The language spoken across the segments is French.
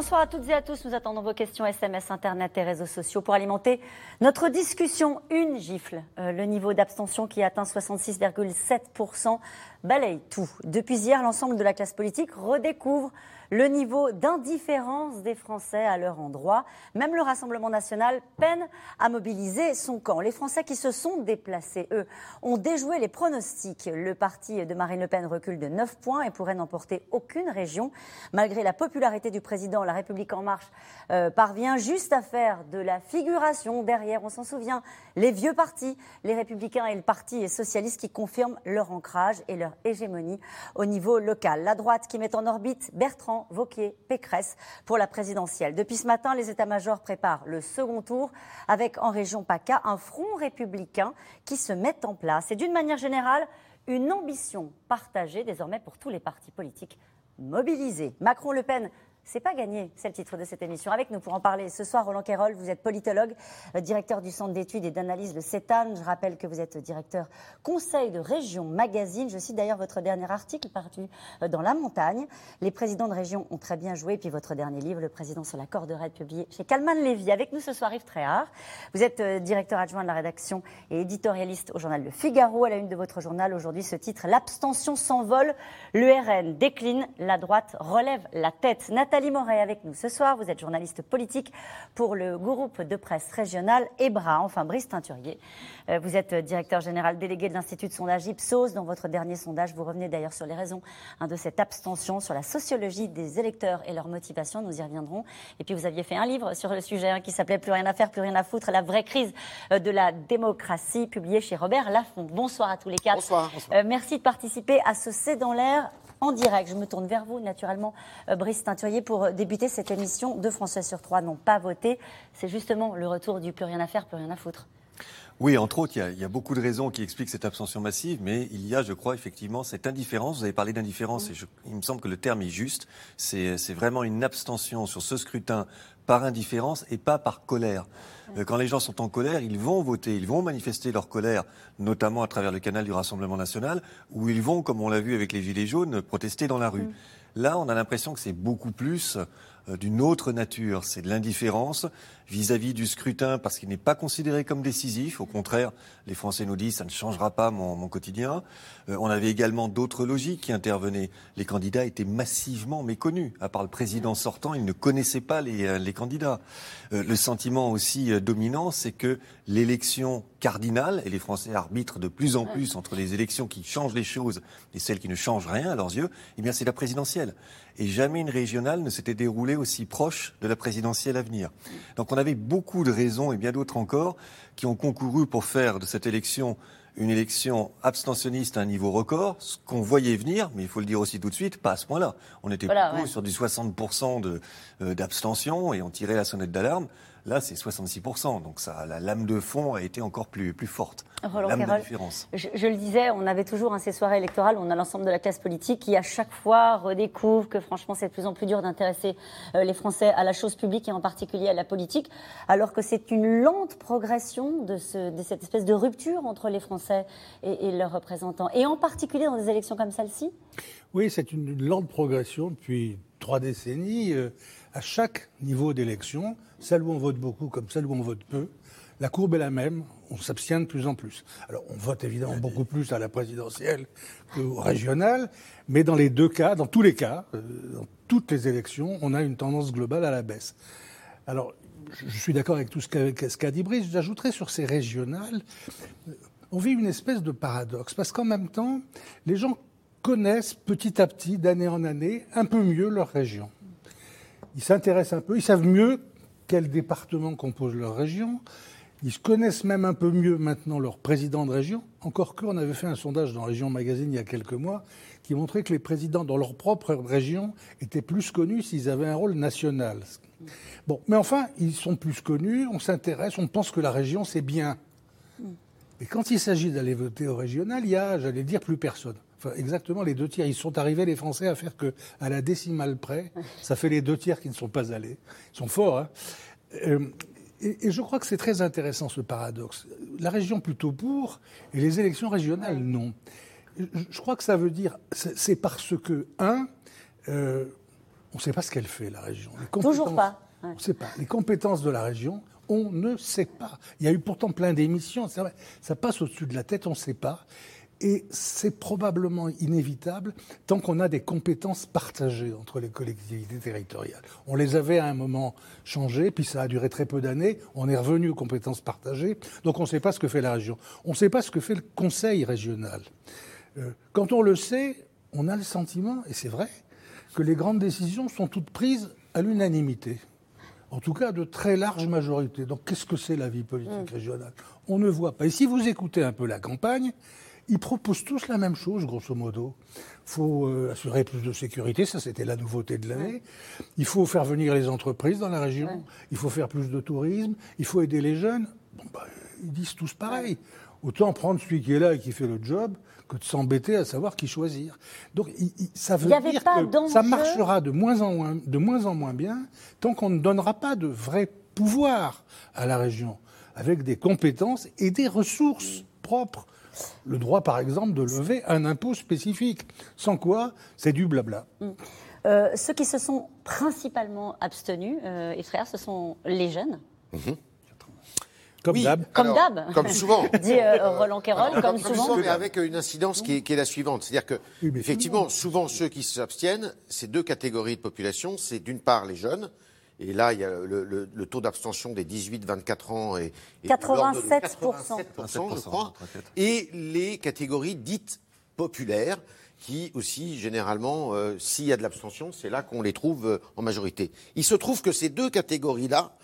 Bonsoir à toutes et à tous. Nous attendons vos questions SMS, Internet et réseaux sociaux pour alimenter notre discussion. Une gifle. Euh, le niveau d'abstention qui atteint 66,7% balaye tout. Depuis hier, l'ensemble de la classe politique redécouvre le niveau d'indifférence des Français à leur endroit. Même le Rassemblement national peine à mobiliser son camp. Les Français qui se sont déplacés, eux, ont déjoué les pronostics. Le parti de Marine Le Pen recule de 9 points et pourrait n'emporter aucune région. Malgré la popularité du président, La République en marche euh, parvient juste à faire de la figuration derrière, on s'en souvient, les vieux partis, les Républicains et le Parti socialiste qui confirment leur ancrage et leur hégémonie au niveau local. La droite qui met en orbite Bertrand Vauquier, Pécresse pour la présidentielle. Depuis ce matin, les états-majors préparent le second tour avec en région PACA un front républicain qui se met en place. Et d'une manière générale, une ambition partagée désormais pour tous les partis politiques mobilisés. Macron-Le Pen c'est pas gagné, c'est le titre de cette émission. Avec nous pour en parler ce soir, Roland Quérol, vous êtes politologue, euh, directeur du Centre d'études et d'analyse de CETAN. Je rappelle que vous êtes directeur conseil de région magazine. Je cite d'ailleurs votre dernier article paru euh, dans La Montagne. Les présidents de région ont très bien joué. Puis votre dernier livre, Le président sur la corde publié chez Calman Lévy. Avec nous ce soir, Yves Tréhard. Vous êtes euh, directeur adjoint de la rédaction et éditorialiste au journal Le Figaro. À la une de votre journal aujourd'hui, ce titre L'abstention s'envole, le RN décline, la droite relève la tête. Moret avec nous ce soir. Vous êtes journaliste politique pour le groupe de presse régional EBRA. Enfin, Brice Teinturier, euh, vous êtes directeur général délégué de l'Institut de sondage Ipsos. Dans votre dernier sondage, vous revenez d'ailleurs sur les raisons hein, de cette abstention, sur la sociologie des électeurs et leur motivation. Nous y reviendrons. Et puis, vous aviez fait un livre sur le sujet hein, qui s'appelait Plus rien à faire, plus rien à foutre, la vraie crise euh, de la démocratie, publié chez Robert Laffont. Bonsoir à tous les quatre. Bonsoir. bonsoir. Euh, merci de participer à ce C'est dans l'air en direct. Je me tourne vers vous, naturellement, euh, Brice Teinturier, pour euh, débuter cette émission. Deux Français sur trois n'ont pas voté. C'est justement le retour du plus rien à faire, plus rien à foutre. Oui, entre autres, il y, a, beaucoup de raisons qui expliquent cette abstention massive, mais il y a, je crois, effectivement, cette indifférence. Vous avez parlé d'indifférence, et il me semble que le terme est juste. C'est vraiment une abstention sur ce scrutin par indifférence et pas par colère. Euh, quand les gens sont en colère, ils vont voter, ils vont manifester leur colère, notamment à travers le canal du Rassemblement national, ou ils vont, comme on l'a vu avec les Gilets jaunes, protester dans la rue. Mm. Là, on a l'impression que c'est beaucoup plus euh, d'une autre nature. C'est de l'indifférence vis-à-vis du scrutin parce qu'il n'est pas considéré comme décisif. Au contraire, les Français nous disent ça ne changera pas mon, quotidien. Euh, on avait également d'autres logiques qui intervenaient. Les candidats étaient massivement méconnus. À part le président sortant, ils ne connaissaient pas les, euh, les candidats. le sentiment aussi dominant, c'est que l'élection cardinale, et les Français arbitrent de plus en plus entre les élections qui changent les choses et celles qui ne changent rien à leurs yeux, eh bien c'est la présidentielle et jamais une régionale ne s'était déroulée aussi proche de la présidentielle à venir. Donc on avait beaucoup de raisons et bien d'autres encore qui ont concouru pour faire de cette élection une élection abstentionniste à un niveau record, ce qu'on voyait venir, mais il faut le dire aussi tout de suite, pas à ce point-là. On était plutôt sur du 60% euh, d'abstention et on tirait la sonnette d'alarme. Là, c'est 66%. Donc ça, la lame de fond a été encore plus, plus forte. Roland lame de différence. Je, le disais, on avait toujours ces soirées électorales, on a l'ensemble de la classe politique qui, à chaque fois, redécouvre que franchement, c'est de plus en plus dur d'intéresser euh, les Français à la chose publique et en particulier à la politique, alors que c'est une lente progression de, ce, de, cette espèce de rupture entre les Français et, et leurs représentants. Et en particulier dans des élections comme celle-ci Oui, c'est une lente progression depuis trois décennies. Euh, à chaque niveau d'élection, celle où on vote beaucoup comme celle où on vote peu, la courbe est la même, on s'abstient de plus en plus. Alors on vote évidemment beaucoup plus à la présidentielle qu'au régional, mais dans les deux cas, dans tous les cas, euh, dans toutes les élections, on a une tendance globale à la baisse. Alors je suis d'accord avec tout ce qu'a dit Brice, j'ajouterais sur ces régionales, on vit une espèce de paradoxe, parce qu'en même temps, les gens connaissent petit à petit, d'année en année, un peu mieux leur région. Ils s'intéressent un peu, ils savent mieux quels départements composent leur région. Ils connaissent même un peu mieux maintenant leur président de région. Encore que, on avait fait un sondage dans Région Magazine il y a quelques mois qui montrait que les présidents dans leur propre région étaient plus connus s'ils avaient un rôle national. Bon, mais enfin, ils sont plus connus, on s'intéresse, on pense que la région, c'est bien. Et quand il s'agit d'aller voter au régional, il y a, j'allais dire, plus personne exactement les deux tiers. Ils sont arrivés, les Français, à faire que, à la décimale près, ça fait les deux tiers qui ne sont pas allés. Ils sont forts, hein. euh, et, je crois que c'est très intéressant ce paradoxe. La région plutôt pour, et les élections régionales non. Je crois que ça veut dire, c'est parce que, un, euh, on ne sait pas ce qu'elle fait, la région. Toujours pas. On ne sait pas. Les compétences de la région, on ne sait pas. Il y a eu pourtant plein d'émissions, ça passe au-dessus de la tête, on ne sait pas. Et c'est probablement inévitable tant qu'on a des compétences partagées entre les collectivités territoriales. On les avait à un moment changées, puis ça a duré très peu d'années. On est revenu aux compétences partagées. Donc on ne sait pas ce que fait la région. On ne sait pas ce que fait le conseil régional. Euh, quand on le sait, on a le sentiment, et c'est vrai, que les grandes décisions sont toutes prises à l'unanimité. En tout cas, de très large majorité. Donc, qu'est-ce que c'est la vie politique mm. régionale? On ne voit pas. Et si vous écoutez un peu la campagne, ils proposent tous la même chose, grosso modo. Il faut euh, assurer plus de sécurité, ça c'était la nouveauté de l'année. Il faut faire venir les entreprises dans la région. Il faut faire plus de tourisme. Il faut aider les jeunes. Bon, bah, ils disent tous pareil. Autant prendre celui qui est là et qui fait le job que de s'embêter à savoir qui choisir. Donc ça veut dire que ça marchera de moins, en moins, de moins en moins bien tant qu'on ne donnera pas de vrai pouvoir à la région, avec des compétences et des ressources propres le droit, par exemple, de lever un impôt spécifique. Sans quoi, c'est du blabla. Mm. Euh, ceux qui se sont principalement abstenus, euh, et frères, ce sont les jeunes. Mhm. Comme d'hab. Comme d'hab. Comme souvent. Dit euh, Roland Quérol, comme, souvent. Mais avec une incidence qui est, la suivante. C'est-à-dire que, effectivement, souvent, ceux qui s'abstiennent, c'est deux catégories de population. C'est d'une part les jeunes, et là, il y a le, taux d'abstention des 18-24 ans est, 87%, je crois. Et les catégories dites populaires, qui aussi, généralement, euh, s'il y a de l'abstention, c'est là qu'on les trouve euh, en majorité. Il se trouve que ces deux catégories-là,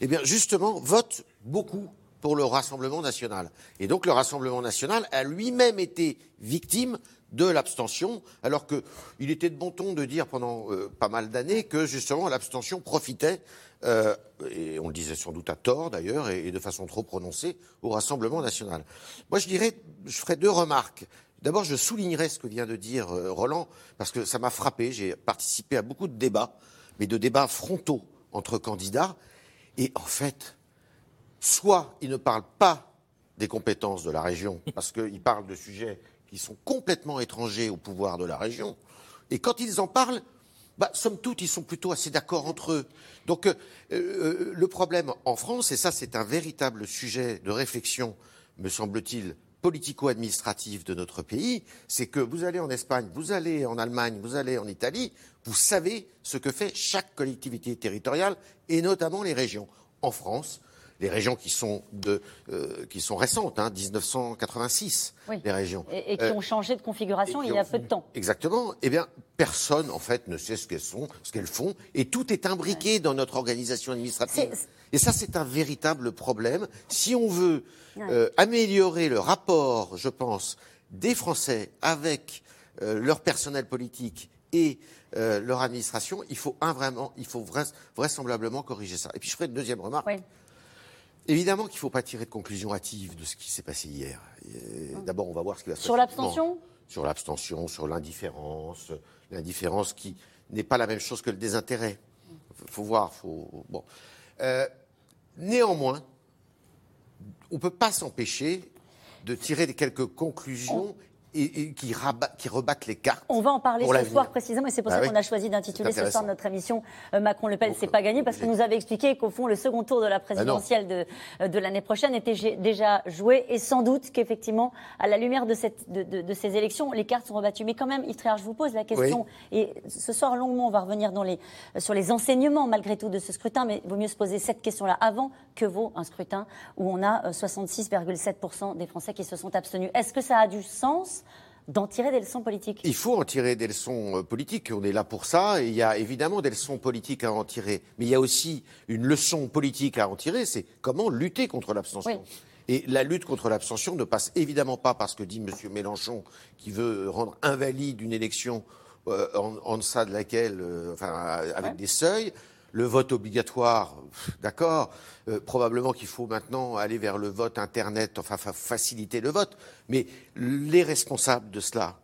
eh bien, justement, votent beaucoup pour le Rassemblement national. Et donc, le Rassemblement national a lui-même été victime de l'abstention, alors qu'il était de bon ton de dire pendant euh, pas mal d'années que justement l'abstention profitait, euh, et on le disait sans doute à tort d'ailleurs, et, de façon trop prononcée, au Rassemblement national. Moi je dirais, je ferai deux remarques. D'abord, je soulignerai ce que vient de dire euh, Roland, parce que ça m'a frappé. J'ai participé à beaucoup de débats, mais de débats frontaux entre candidats. Et en fait, soit ils ne parlent pas des compétences de la région, parce qu'ils parlent de sujets qui sont complètement étrangers au pouvoir de la région. Et quand ils en parlent, bah, somme toute, ils sont plutôt assez d'accord entre eux. Donc, euh, euh, le problème en France, et ça, c'est un véritable sujet de réflexion, me semble-t-il, politico-administratif de notre pays, c'est que vous allez en Espagne, vous allez en Allemagne, vous allez en Italie, vous savez ce que fait chaque collectivité territoriale, et notamment les régions. En France, les régions qui sont, de, euh, qui sont récentes, hein, 1986, les régions. Et, qui ont changé de configuration il y a peu de temps. Exactement. Eh bien, personne, en fait, ne sait ce qu'elles sont, ce qu'elles font, et tout est imbriqué dans notre organisation administrative. Et ça, c'est un véritable problème. Si on veut euh, améliorer le rapport, je pense, des Français avec euh, leur personnel politique et leur administration, il faut, un, vraiment, il faut vraisemblablement corriger ça. Et puis je ferai une deuxième remarque. Évidemment qu'il ne faut pas tirer de conclusions hâtives de ce qui s'est passé hier. Hum. D'abord, on va voir ce qui va se passer. Sur l'abstention Sur l'abstention, sur l'indifférence. L'indifférence qui n'est pas la même chose que le désintérêt. Il faut voir. Faut... Bon. Euh, néanmoins, on ne peut pas s'empêcher de tirer quelques conclusions et, qui, qui, rebattent les cartes. On va en parler ce soir précisément, et c'est pour ça bah qu'on a choisi d'intituler ce soir notre émission euh, Macron-Le Pen, c'est pas gagné, parce que nous avait expliqué qu'au fond, le second tour de la bah présidentielle de, euh, de l'année prochaine était déjà joué, et sans doute qu'effectivement, à la lumière de, cette, de, de, ces élections, les cartes sont rebattues. Mais quand même, Yves je vous pose la question, et ce soir longuement, on va revenir dans les, sur les enseignements malgré tout de ce scrutin, mais il vaut mieux se poser cette question-là avant que vaut un scrutin où on a 66,7% euh, des Français qui se sont abstenus. Est-ce que ça a du sens d'en tirer des leçons politiques. Il faut en tirer des leçons euh, politiques, on est là pour ça, et il y a évidemment des leçons politiques à en tirer. Mais il y a aussi une leçon politique à en tirer, c'est comment lutter contre l'abstention. Et la lutte contre l'abstention ne passe évidemment pas par ce que dit M. Mélenchon, qui veut rendre invalide une élection euh, en, deçà de laquelle, euh, enfin, avec des seuils le vote obligatoire, d'accord. Euh, probablement qu'il faut maintenant aller vers le vote Internet, enfin faciliter le vote. Mais les responsables de cela,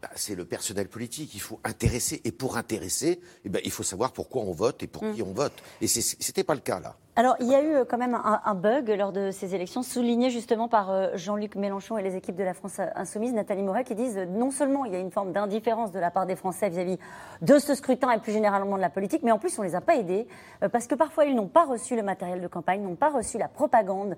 bah, c'est le personnel politique. Il faut intéresser. Et pour intéresser, eh ben, il faut savoir pourquoi on vote et pour mm. qui on vote. Et ce n'était pas le cas là. Alors, il y a eu euh, quand même un, bug lors de ces élections, souligné justement par euh, Jean-Luc Mélenchon et les équipes de la France Insoumise, Nathalie Moret, qui disent non seulement il y a une forme d'indifférence de la part des Français vis-à-vis de ce scrutin et plus généralement de la politique, mais en plus on ne les a pas aidés euh, parce que parfois ils n'ont pas reçu le matériel de campagne, n'ont pas reçu la propagande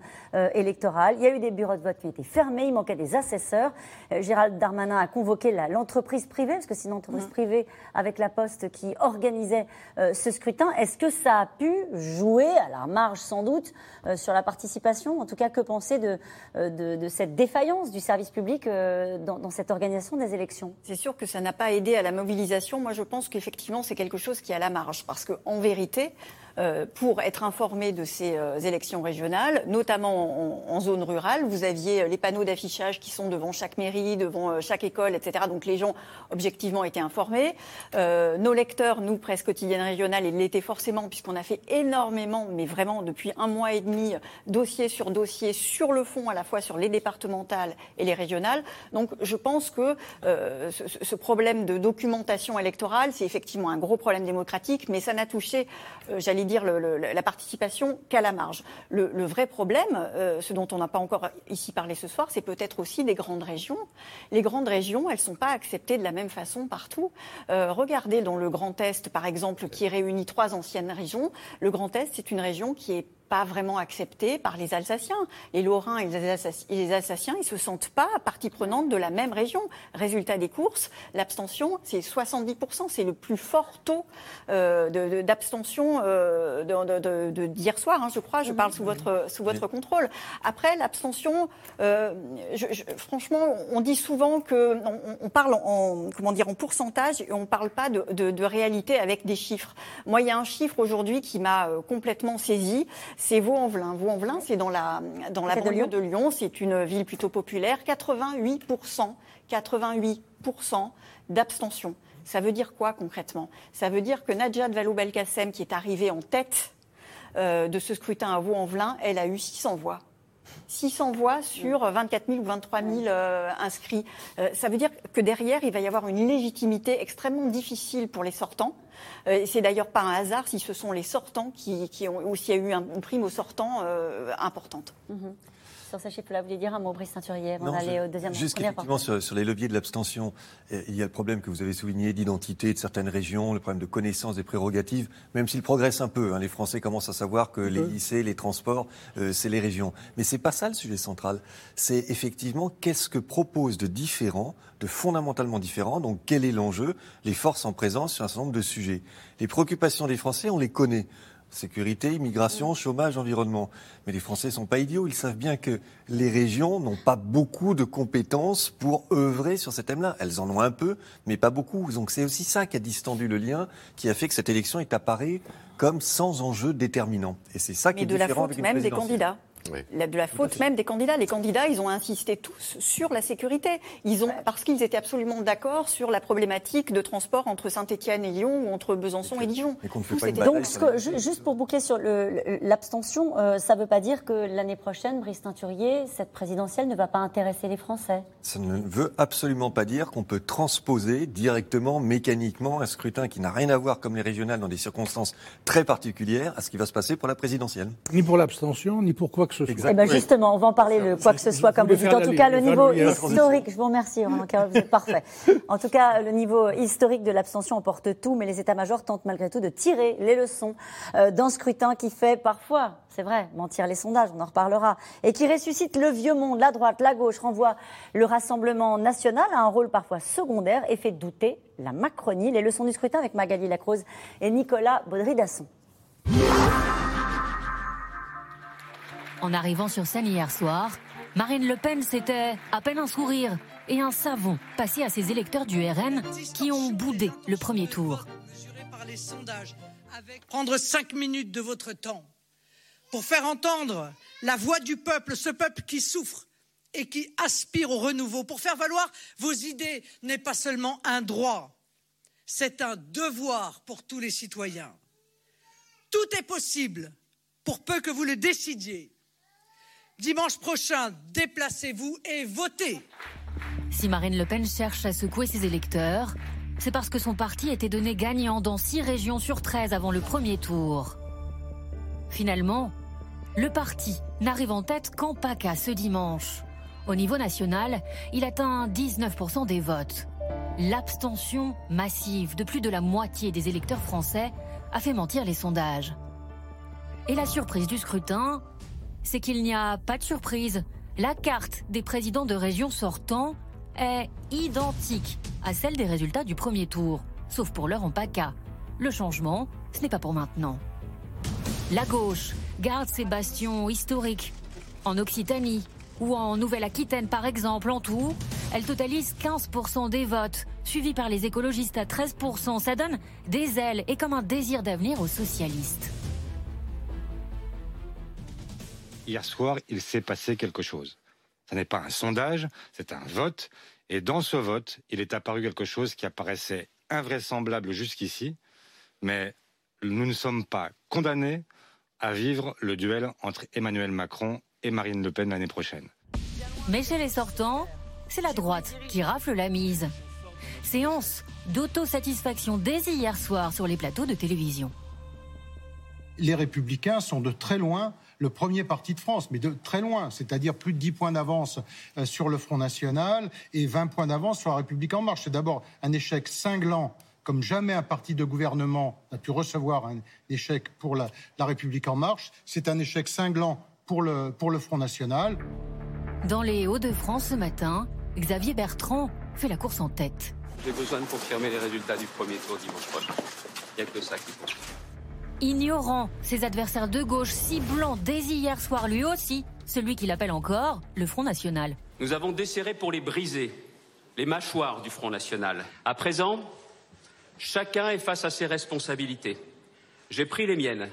électorale. Il y a eu des bureaux de vote qui étaient fermés, il manquait des assesseurs. Gérald Darmanin a convoqué l'entreprise privée, parce que c'est une entreprise mmh. privée avec la Poste qui organisait ce scrutin. Est-ce que ça a pu jouer à la marge sans doute euh, sur la participation. En tout cas, que penser de, euh, de, cette défaillance du service public euh, dans, dans, cette organisation des élections? C'est sûr que ça n'a pas aidé à la mobilisation. Moi, je pense qu'effectivement, c'est quelque chose qui est à la marge. Parce qu'en vérité, pour être informé de ces euh, élections régionales, notamment en, zone rurale. Vous aviez euh, les panneaux d'affichage qui sont devant chaque mairie, devant chaque école, etc. Donc les gens objectivement étaient informés. nos lecteurs, nous, presse quotidienne régionale, ils l'étaient forcément puisqu'on a fait énormément, mais vraiment depuis un mois et demi, dossier sur dossier, sur le fond, à la fois sur les départementales et les régionales. Donc je pense que ce, problème de documentation électorale, c'est effectivement un gros problème démocratique, mais ça n'a touché, j'allais dire, la participation qu'à la marge. Le, vrai problème, euh, ce dont on n'a pas encore ici parlé ce soir, c'est peut-être aussi des grandes régions. Les grandes régions, elles ne sont pas acceptées de la même façon partout. Euh, regardez dans le Grand Est, par exemple, qui réunit trois anciennes régions. Le Grand Est, c'est une région qui est pas vraiment accepté par les Alsaciens. Les Lorrains et les Alsaciens, ils se sentent pas partie prenante de la même région. Résultat des courses, l'abstention, c'est 70%. C'est le plus fort taux euh, d'abstention euh, d'hier soir, hein, je crois. Je parle sous votre, sous votre contrôle. Après, l'abstention, euh, franchement, on dit souvent que on, parle en, comment dire, en pourcentage et on parle pas de, de, de réalité avec des chiffres. Moi, il y a un chiffre aujourd'hui qui m'a complètement saisi c'est Vaux-en-Velin. Vaux-en-Velin, c'est dans la, dans la banlieue de Lyon. C'est une ville plutôt populaire. 88%, 88% d'abstention. Ça veut dire quoi concrètement? Ça veut dire que Najat Vallaud-Belkacem, qui est arrivée en tête euh, de ce scrutin à Vaux-en-Velin, elle a eu 600 voix. 600 voix sur 24 000 ou 23 000 euh, inscrits. Euh, ça veut dire que derrière, il va y avoir une légitimité extrêmement difficile pour les sortants. Euh, c'est d'ailleurs pas un hasard si ce sont les sortants qui, ont, ou s'il y a eu une prime aux sortants importante. Mhm sur ce chiffre-là. Vous voulez dire un mot, Brice Teinturier, avant d'aller au deuxième Juste effectivement, sur, sur, les leviers de l'abstention, eh, il y a le problème que vous avez souligné d'identité de certaines régions, le problème de connaissance des prérogatives, même s'il progresse un peu. Hein, les Français commencent à savoir que les lycées, les transports, euh, c'est les régions. Mais c'est pas ça le sujet central. C'est effectivement qu'est-ce que propose de différent, de fondamentalement différent. Donc quel est l'enjeu Les forces en présence sur un certain nombre de sujets. Les préoccupations des Français, on les connaît sécurité, immigration, chômage, environnement. Mais les Français ne sont pas idiots. Ils savent bien que les régions n'ont pas beaucoup de compétences pour œuvrer sur ces thèmes-là. Elles en ont un peu, mais pas beaucoup. Donc c'est aussi ça qui a distendu le lien, qui a fait que cette élection est apparue comme sans enjeu déterminant. Et c'est ça qui est de différent la faute même des candidats de la faute même des candidats. Les candidats, ils ont insisté tous sur la sécurité. Ils ont, parce qu'ils étaient absolument d'accord sur la problématique de transport entre Saint-Étienne et Lyon ou entre Besançon et Dijon. Donc, juste pour boucler sur l'abstention, euh, ça ne veut pas dire que l'année prochaine, Brice Teinturier, cette présidentielle ne va pas intéresser les Français Ça ne veut absolument pas dire qu'on peut transposer directement, mécaniquement, un scrutin qui n'a rien à voir, comme les régionales, dans des circonstances très particulières, à ce qui va se passer pour la présidentielle. Ni pour l'abstention, ni pour quoi eh ben justement, on va en parler de quoi que ce soit, comme vous dites. En tout cas, le niveau historique, je vous remercie, Roland vous êtes parfait. En tout cas, le niveau historique de l'abstention emporte tout, mais les états-majors tentent malgré tout de tirer les leçons euh, d'un scrutin qui fait parfois, c'est vrai, mentir les sondages, on en reparlera, et qui ressuscite le vieux monde, la droite, la gauche, renvoie le Rassemblement national à un rôle parfois secondaire et fait douter la Macronie. Les leçons du scrutin avec Magali Lacrose et Nicolas Baudry-Dasson. En arrivant sur scène hier soir, Marine Le Pen, c'était à peine un sourire et un savon passé à ses électeurs du RN qui ont boudé le premier tour. Prendre cinq minutes de votre temps pour faire entendre la voix du peuple, ce peuple qui souffre et qui aspire au renouveau, pour faire valoir vos idées n'est pas seulement un droit, c'est un devoir pour tous les citoyens. Tout est possible pour peu que vous le décidiez. Dimanche prochain, déplacez-vous et votez. Si Marine Le Pen cherche à secouer ses électeurs, c'est parce que son parti était donné gagnant dans 6 régions sur 13 avant le premier tour. Finalement, le parti n'arrive en tête qu'en PACA ce dimanche. Au niveau national, il atteint 19% des votes. L'abstention massive de plus de la moitié des électeurs français a fait mentir les sondages. Et la surprise du scrutin, c'est qu'il n'y a pas de surprise. La carte des présidents de région sortants est identique à celle des résultats du premier tour, sauf pour l'heure en PACA. Le changement, ce n'est pas pour maintenant. La gauche garde ses bastions historiques. En Occitanie ou en Nouvelle-Aquitaine par exemple, en tout, elle totalise 15% des votes, suivi par les écologistes à 13%. Ça donne des ailes et comme un désir d'avenir aux socialistes. Hier soir, il s'est passé quelque chose. Ce n'est pas un sondage, c'est un vote. Et dans ce vote, il est apparu quelque chose qui apparaissait invraisemblable jusqu'ici, mais nous ne sommes pas condamnés à vivre le duel entre Emmanuel Macron et Marine Le Pen l'année prochaine. Mais chez les sortants, c'est la droite qui rafle la mise. Séance d'autosatisfaction dès hier soir sur les plateaux de télévision. Les républicains sont de très loin le premier parti de France, mais de très loin, c'est-à-dire plus de 10 points d'avance euh, sur le Front National et 20 points d'avance sur la République en marche. C'est d'abord un échec cinglant comme jamais un parti de gouvernement n'a pu recevoir un échec pour la, République en marche. C'est un échec cinglant pour le, pour le Front National. Dans les Hauts-de-France ce matin, Xavier Bertrand fait la course en tête. J'ai besoin de confirmer les résultats du premier tour dimanche prochain. Il n'y a que ça qui compte. Ignorant ses adversaires de gauche, ciblant dès hier soir lui aussi celui qu'il appelle encore le Front National. Nous avons desserré pour les briser, les mâchoires du Front National. À présent, Chacun est face à ses responsabilités. J'ai pris les miennes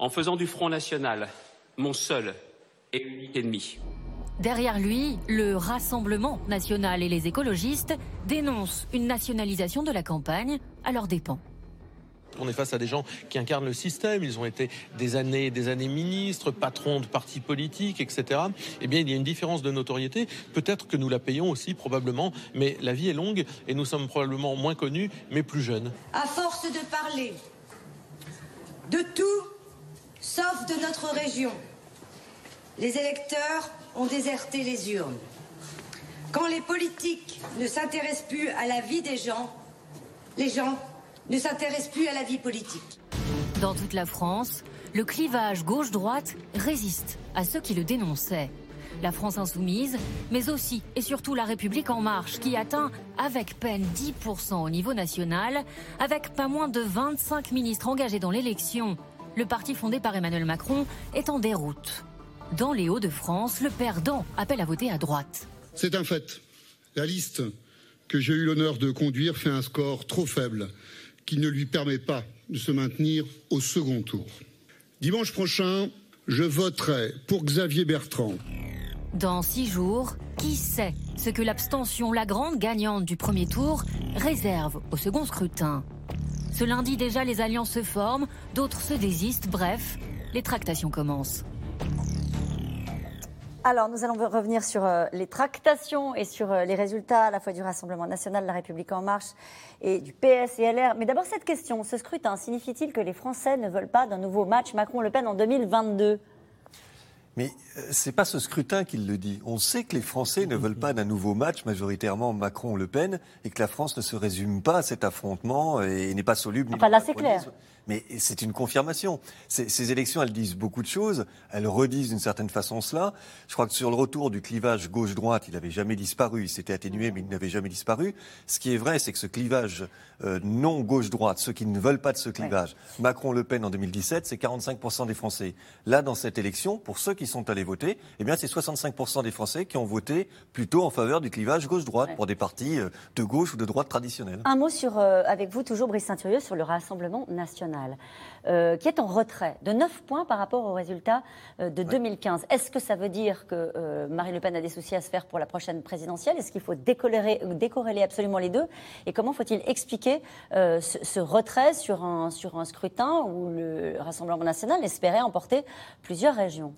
en faisant du Front National mon seul et unique ennemi. Derrière lui, le Rassemblement national et les écologistes dénoncent une nationalisation de la campagne à leurs dépens. On est face à des gens qui incarnent le système. Ils ont été des années des années ministres, patrons de partis politiques, etc. Eh bien, il y a une différence de notoriété. Peut-être que nous la payons aussi, probablement. Mais la vie est longue et nous sommes probablement moins connus, mais plus jeunes. À force de parler de tout, sauf de notre région, les électeurs ont déserté les urnes. Quand les politiques ne s'intéressent plus à la vie des gens, les gens ne s'intéresse plus à la vie politique. Dans toute la France, le clivage gauche-droite résiste à ceux qui le dénonçaient. La France insoumise, mais aussi et surtout la République en marche, qui atteint avec peine 10% au niveau national, avec pas moins de 25 ministres engagés dans l'élection. Le parti fondé par Emmanuel Macron est en déroute. Dans les Hauts-de-France, le perdant appelle à voter à droite. C'est un fait. La liste que j'ai eu l'honneur de conduire fait un score trop faible qui ne lui permet pas de se maintenir au second tour. Dimanche prochain, je voterai pour Xavier Bertrand. Dans six jours, qui sait ce que l'abstention, la grande gagnante du premier tour, réserve au second scrutin Ce lundi déjà, les alliances se forment, d'autres se désistent, bref, les tractations commencent. Alors, nous allons revenir sur euh, les tractations et sur euh, les résultats à la fois du Rassemblement national, de la République en marche et du PS et LR. Mais d'abord, cette question, ce scrutin signifie-t-il que les Français ne veulent pas d'un nouveau match Macron-Le Pen en 2022 mais euh, ce n'est pas ce scrutin qui le dit. On sait que les Français ne veulent pas d'un nouveau match, majoritairement Macron-Le Pen, et que la France ne se résume pas à cet affrontement et n'est pas soluble. Enfin, là, c'est clair. Mais c'est une confirmation. Ces, élections, elles disent beaucoup de choses. Elles redisent d'une certaine façon cela. Je crois que sur le retour du clivage gauche-droite, il n'avait jamais disparu. Il s'était atténué, mais il n'avait jamais disparu. Ce qui est vrai, c'est que ce clivage euh, non gauche-droite, ceux qui ne veulent pas de ce clivage, Macron-Le Pen en 2017, c'est 45% des Français. Là, dans cette élection, pour ceux qui sont allés voter, eh bien, c'est 65% des Français qui ont voté plutôt en faveur du clivage gauche-droite pour des partis euh, de gauche ou de droite traditionnels. Un mot sur, euh, avec vous, toujours Brice Saint-Thurieux, sur le Rassemblement national. Euh, qui est en retrait de 9 points par rapport aux résultats euh, de 2015. Est-ce que ça veut dire que euh, Marine Le Pen a des soucis à se faire pour la prochaine présidentielle? Est-ce qu'il faut décorréler absolument les deux? Et comment faut-il expliquer ce, retrait sur un, sur un scrutin où le Rassemblement national espérait emporter plusieurs régions?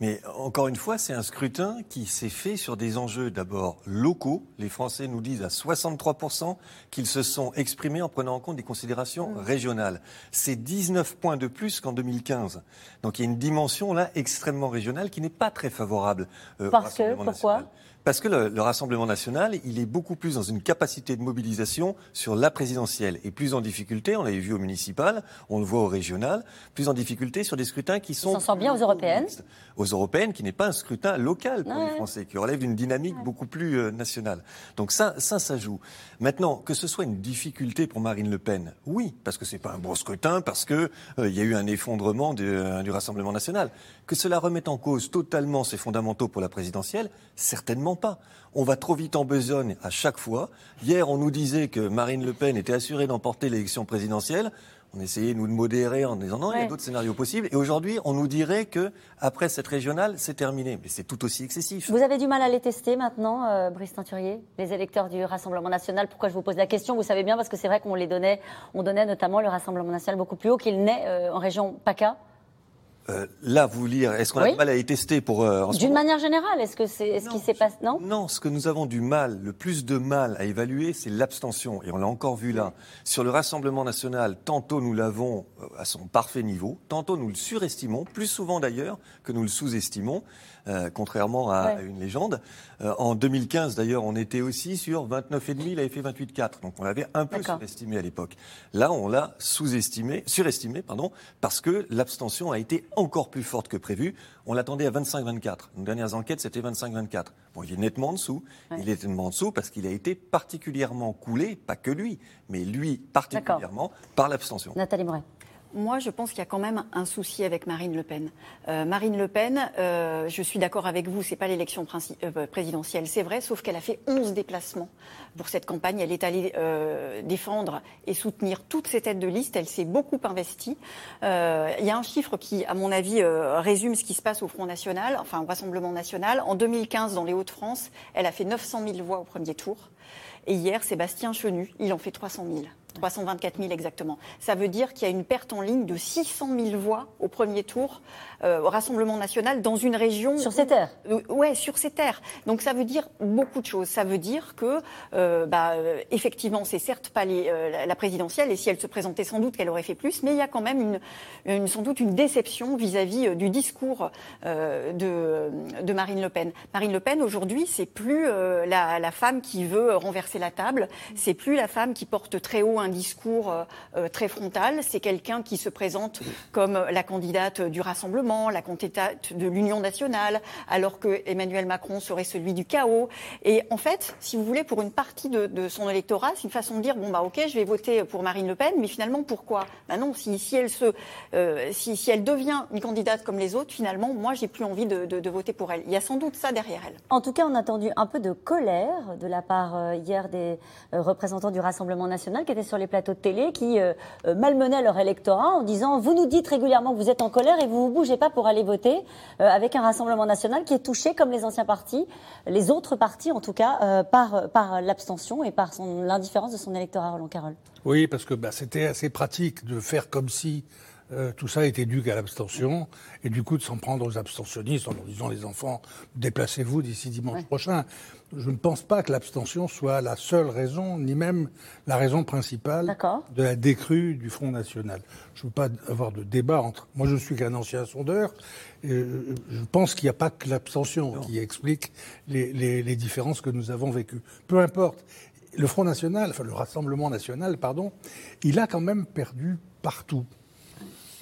Mais encore une fois, c'est un scrutin qui s'est fait sur des enjeux d'abord locaux. Les Français nous disent à 63% qu'ils se sont exprimés en prenant en compte des considérations mmh. régionales. C'est 19 points de plus qu'en 2015. Donc il y a une dimension là extrêmement régionale qui n'est pas très favorable. Euh, Parce que, pourquoi? Parce que le, Rassemblement national, il est beaucoup plus dans une capacité de mobilisation sur la présidentielle et plus en difficulté, on l'avait vu au municipal, on le voit au régional, plus en difficulté sur des scrutins qui sont... Ça sent bien aux européennes Aux européennes, qui n'est pas un scrutin local pour les Français, qui relève d'une dynamique beaucoup plus euh, nationale. Donc ça, ça, ça joue. Maintenant, que ce soit une difficulté pour Marine Le Pen, oui, parce que c'est pas un bon scrutin, parce qu'il euh, y a eu un effondrement euh, du Rassemblement national. Que cela remette en cause totalement ses fondamentaux pour la présidentielle, certainement pas. On va trop vite en besogne à chaque fois. Hier, on nous disait que Marine Le Pen était assurée d'emporter l'élection présidentielle. On essayait, nous, de modérer en disant non, il y a d'autres scénarios possibles. Et aujourd'hui, on nous dirait que après cette régionale, c'est terminé. Mais c'est tout aussi excessif. Vous avez du mal à les tester maintenant, euh, Brice Teinturier, les électeurs du Rassemblement national? Pourquoi je vous pose la question? Vous savez bien, parce que c'est vrai qu'on les donnait, on donnait notamment le Rassemblement national beaucoup plus haut qu'il n'est euh, en région PACA. Euh, là, vous lire, est-ce qu'on a du mal à les tester pour euh, D'une manière générale, est-ce que c'est ce qui s'est passé Non? Non, ce que nous avons du mal, le plus de mal à évaluer, c'est l'abstention, et on l'a encore vu là. Sur le Rassemblement national, tantôt nous l'avons euh, à son parfait niveau, tantôt nous le surestimons, plus souvent d'ailleurs que nous le sous-estimons. Euh, contrairement à, une légende. Euh, en 2015, d'ailleurs, on était aussi sur 29,5, il avait fait 28,4. Donc on l'avait un peu surestimé à l'époque. Là, on l'a sous-estimé, surestimé, pardon, parce que l'abstention a été encore plus forte que prévu. On l'attendait à 25-24. Nos dernières enquêtes, c'était 25-24. Bon, il est nettement en dessous. Il est nettement en dessous parce qu'il a été particulièrement coulé, pas que lui, mais lui particulièrement, par l'abstention. Nathalie Moret. Moi, je pense qu'il y a quand même un souci avec Marine Le Pen. Euh, Marine Le Pen, euh, je suis d'accord avec vous, c'est pas l'élection euh, présidentielle, c'est vrai, sauf qu'elle a fait 11 déplacements pour cette campagne. Elle est allée défendre et soutenir toutes ces têtes de liste. Elle s'est beaucoup investie. Il y a un chiffre qui, à mon avis, résume ce qui se passe au Front National, enfin au Rassemblement National. En 2015, dans les Hauts-de-France, elle a fait 900 000 voix au premier tour. Et hier, Sébastien Chenu, il en fait 300 000. 324 000 exactement. Ça veut dire qu'il y a une perte en ligne de 600 000 voix au premier tour euh, au Rassemblement national dans une région. Sur ces terres euh, Ouais, sur ces terres. Donc ça veut dire beaucoup de choses. Ça veut dire que, euh, bah, effectivement, c'est certes pas les, la présidentielle, et si elle se présentait sans doute qu'elle aurait fait plus, mais il y a quand même une, une sans doute une déception vis-à-vis du discours de, de, Marine Le Pen. Marine Le Pen, aujourd'hui, c'est plus la, la, femme qui veut renverser la table, c'est plus la femme qui porte très haut un discours très frontal, c'est quelqu'un qui se présente comme la candidate du Rassemblement la candidate de l'Union nationale, alors que Emmanuel Macron serait celui du chaos. Et en fait, si vous voulez, pour une partie de, son électorat, c'est une façon de dire bon bah ok, je vais voter pour Marine Le Pen, mais finalement pourquoi? Bah non, si, elle se, euh, si, elle devient une candidate comme les autres, finalement, moi j'ai plus envie de, voter pour elle. Il y a sans doute ça derrière elle. En tout cas, on a entendu un peu de colère de la part euh, hier des euh, représentants du Rassemblement national qui étaient sur les plateaux de télé, qui malmenaient leur électorat en disant vous nous dites régulièrement que vous êtes en colère et vous vous bougez pas pour aller voter euh, avec un Rassemblement national qui est touché, comme les anciens partis, les autres partis en tout cas, euh, par, par l'abstention et par l'indifférence de son électorat, Roland Carole. Oui, parce que bah, c'était assez pratique de faire comme si euh, tout ça était dû qu'à l'abstention, et du coup de s'en prendre aux abstentionnistes en leur disant les enfants, déplacez-vous d'ici dimanche prochain. Je ne pense pas que l'abstention soit la seule raison, ni même la raison principale de la décrue du Front National. Je ne veux pas avoir de débat entre. Moi, je suis qu'un ancien sondeur, et je pense qu'il n'y a pas que l'abstention qui explique les, les différences que nous avons vécues. Peu importe. Le Front National, enfin le Rassemblement National, pardon, il a quand même perdu partout.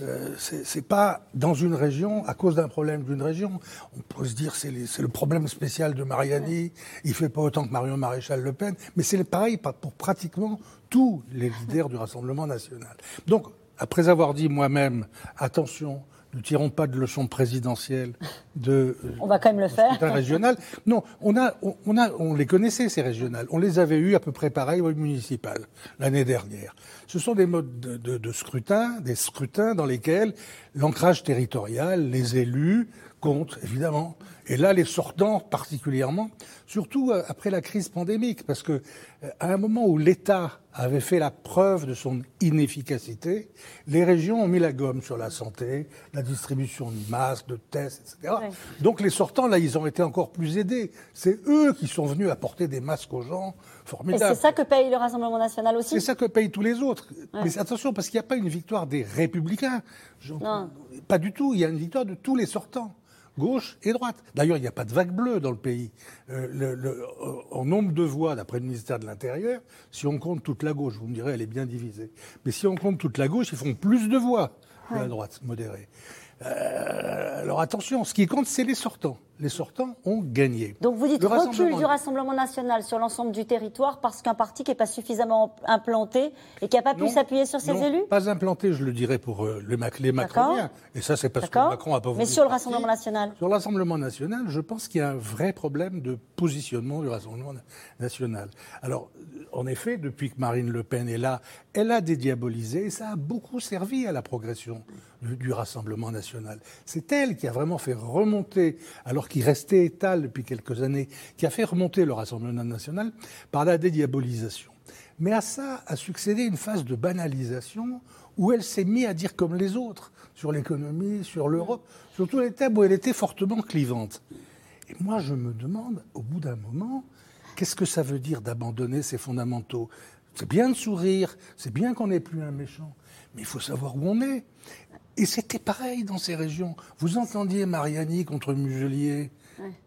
Euh, c'est pas dans une région, à cause d'un problème d'une région. On peut se dire c'est le problème spécial de Mariani, il fait pas autant que Marion Maréchal Le Pen, mais c'est pareil pour pratiquement tous les leaders du Rassemblement national. Donc, après avoir dit moi-même, attention, ne tirons pas de leçons présidentielles de. On va quand même le faire. régional. Non, on a, on a, on les connaissait ces régionales. On les avait eues à peu près pareil au municipal l'année dernière. Ce sont des modes de, de scrutin, des scrutins dans lesquels l'ancrage territorial, les élus comptent évidemment. Et là, les sortants particulièrement, surtout euh, après la crise pandémique, parce que euh, à un moment où l'État avait fait la preuve de son inefficacité, les régions ont mis la gomme sur la santé, la distribution de masques, de tests, etc. Donc les sortants, là, ils ont été encore plus aidés. C'est eux qui sont venus apporter des masques aux gens. Formidable. Et c'est ça que paye le Rassemblement national aussi? C'est ça que payent tous les autres. Mais attention, parce qu'il n'y a pas une victoire des républicains. Non. Pas du tout. Il y a une victoire de tous les sortants gauche et droite. D'ailleurs, il n'y a pas de vague bleue dans le pays. Euh, le, le, en nombre de voix, d'après le ministère de l'Intérieur, si on compte toute la gauche, vous me direz, elle est bien divisée. Mais si on compte toute la gauche, ils font plus de voix que la droite modérée. Euh, alors attention, ce qui compte, c'est les sortants les sortants ont gagné. Donc vous dites recul du Rassemblement national sur l'ensemble du territoire parce qu'un parti qui n'est pas suffisamment implanté et qui n'a pas pu s'appuyer sur ses non, élus Pas implanté, je le dirais pour euh, les, les Macroniens. Et ça, c'est parce que Macron a pas voulu. Mais sur le Rassemblement national Sur le Rassemblement national, je pense qu'il y a un vrai problème de positionnement du Rassemblement national. Alors, en effet, depuis que Marine Le Pen est là, elle a dédiabolisé et ça a beaucoup servi à la progression du, du Rassemblement national. C'est elle qui a vraiment fait remonter, alors qui restait étal depuis quelques années, qui a fait remonter le Rassemblement national par la dédiabolisation. Mais à ça a succédé une phase de banalisation où elle s'est mise à dire comme les autres sur l'économie, sur l'Europe, sur tous les thèmes où elle était fortement clivante. Et moi, je me demande, au bout d'un moment, qu'est-ce que ça veut dire d'abandonner ces fondamentaux? C'est bien de sourire, c'est bien qu'on n'ait plus un méchant, mais il faut savoir où on est. Et c'était pareil dans ces régions. Vous entendiez Mariani contre Muselier.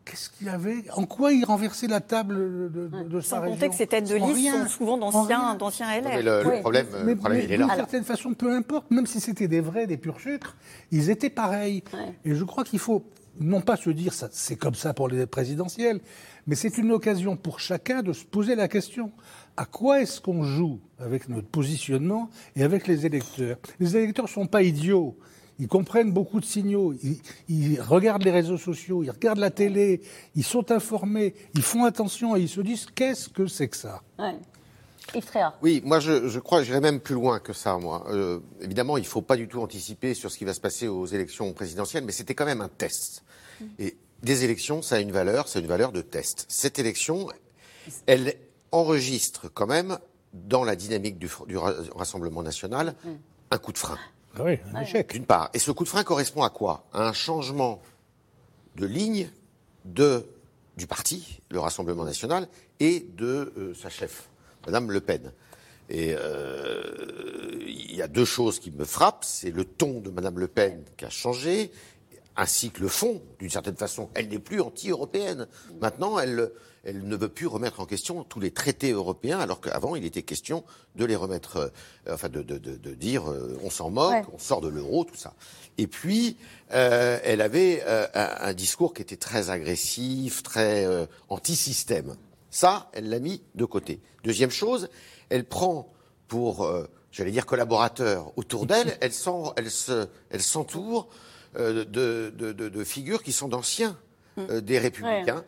Qu'est-ce qu'il y avait? En quoi il renversait la table de, de, de Sans sa compter région? que ces têtes de liste sont souvent En d'anciens rien. d'anciens LR. Mais le, problème, Mais, le problème, mais il est d'une là. certaine façon, peu importe, même si c'était des vrais, des purs sucres, ils étaient pareils. Et je crois qu'il faut non pas se dire ça, c'est comme ça pour les présidentielles, mais c'est une occasion pour chacun de se poser la question à quoi est-ce qu'on joue avec notre positionnement et avec les électeurs? Les électeurs ne sont pas idiots. Ils comprennent beaucoup de signaux, ils, regardent les réseaux sociaux, ils regardent la télé, ils sont informés, ils font attention et ils se disent qu'est-ce que c'est que ça? Yves. Oui, moi je, je crois, j'irais même plus loin que ça, moi. Euh, évidemment, il ne faut pas du tout anticiper sur ce qui va se passer aux élections présidentielles, mais c'était quand même un test. Et des élections, ça a une valeur, c'est une valeur de test. Cette élection, elle enregistre quand même, dans la dynamique du, Rassemblement national, un coup de frein. Ah Oui, un échec. D'une part. Et ce coup de frein correspond à quoi? À un changement de ligne de, du parti, le Rassemblement national, et de euh, sa chef, Madame Le Pen. Et euh, il y a deux choses qui me frappent. C'est le ton de Madame Le Pen qui a changé, ainsi que le fond, d'une certaine façon. Elle n'est plus anti-européenne. Maintenant, elle, elle ne veut plus remettre en question tous les traités européens, alors qu'avant, il était question de les remettre, euh, enfin, de, de, de, de dire euh, on s'en moque, Ouais. on sort de l'euro, tout ça. Et puis, euh, elle avait euh, un, un discours qui était très agressif, très euh, anti-système. Ça, elle l'a mis de côté. Deuxième chose, elle prend pour, euh, j'allais dire, collaborateur autour d'elle, elle s'en- elle se- elle s'entoure euh, de, de, de- de figures qui sont d'anciens euh, des républicains.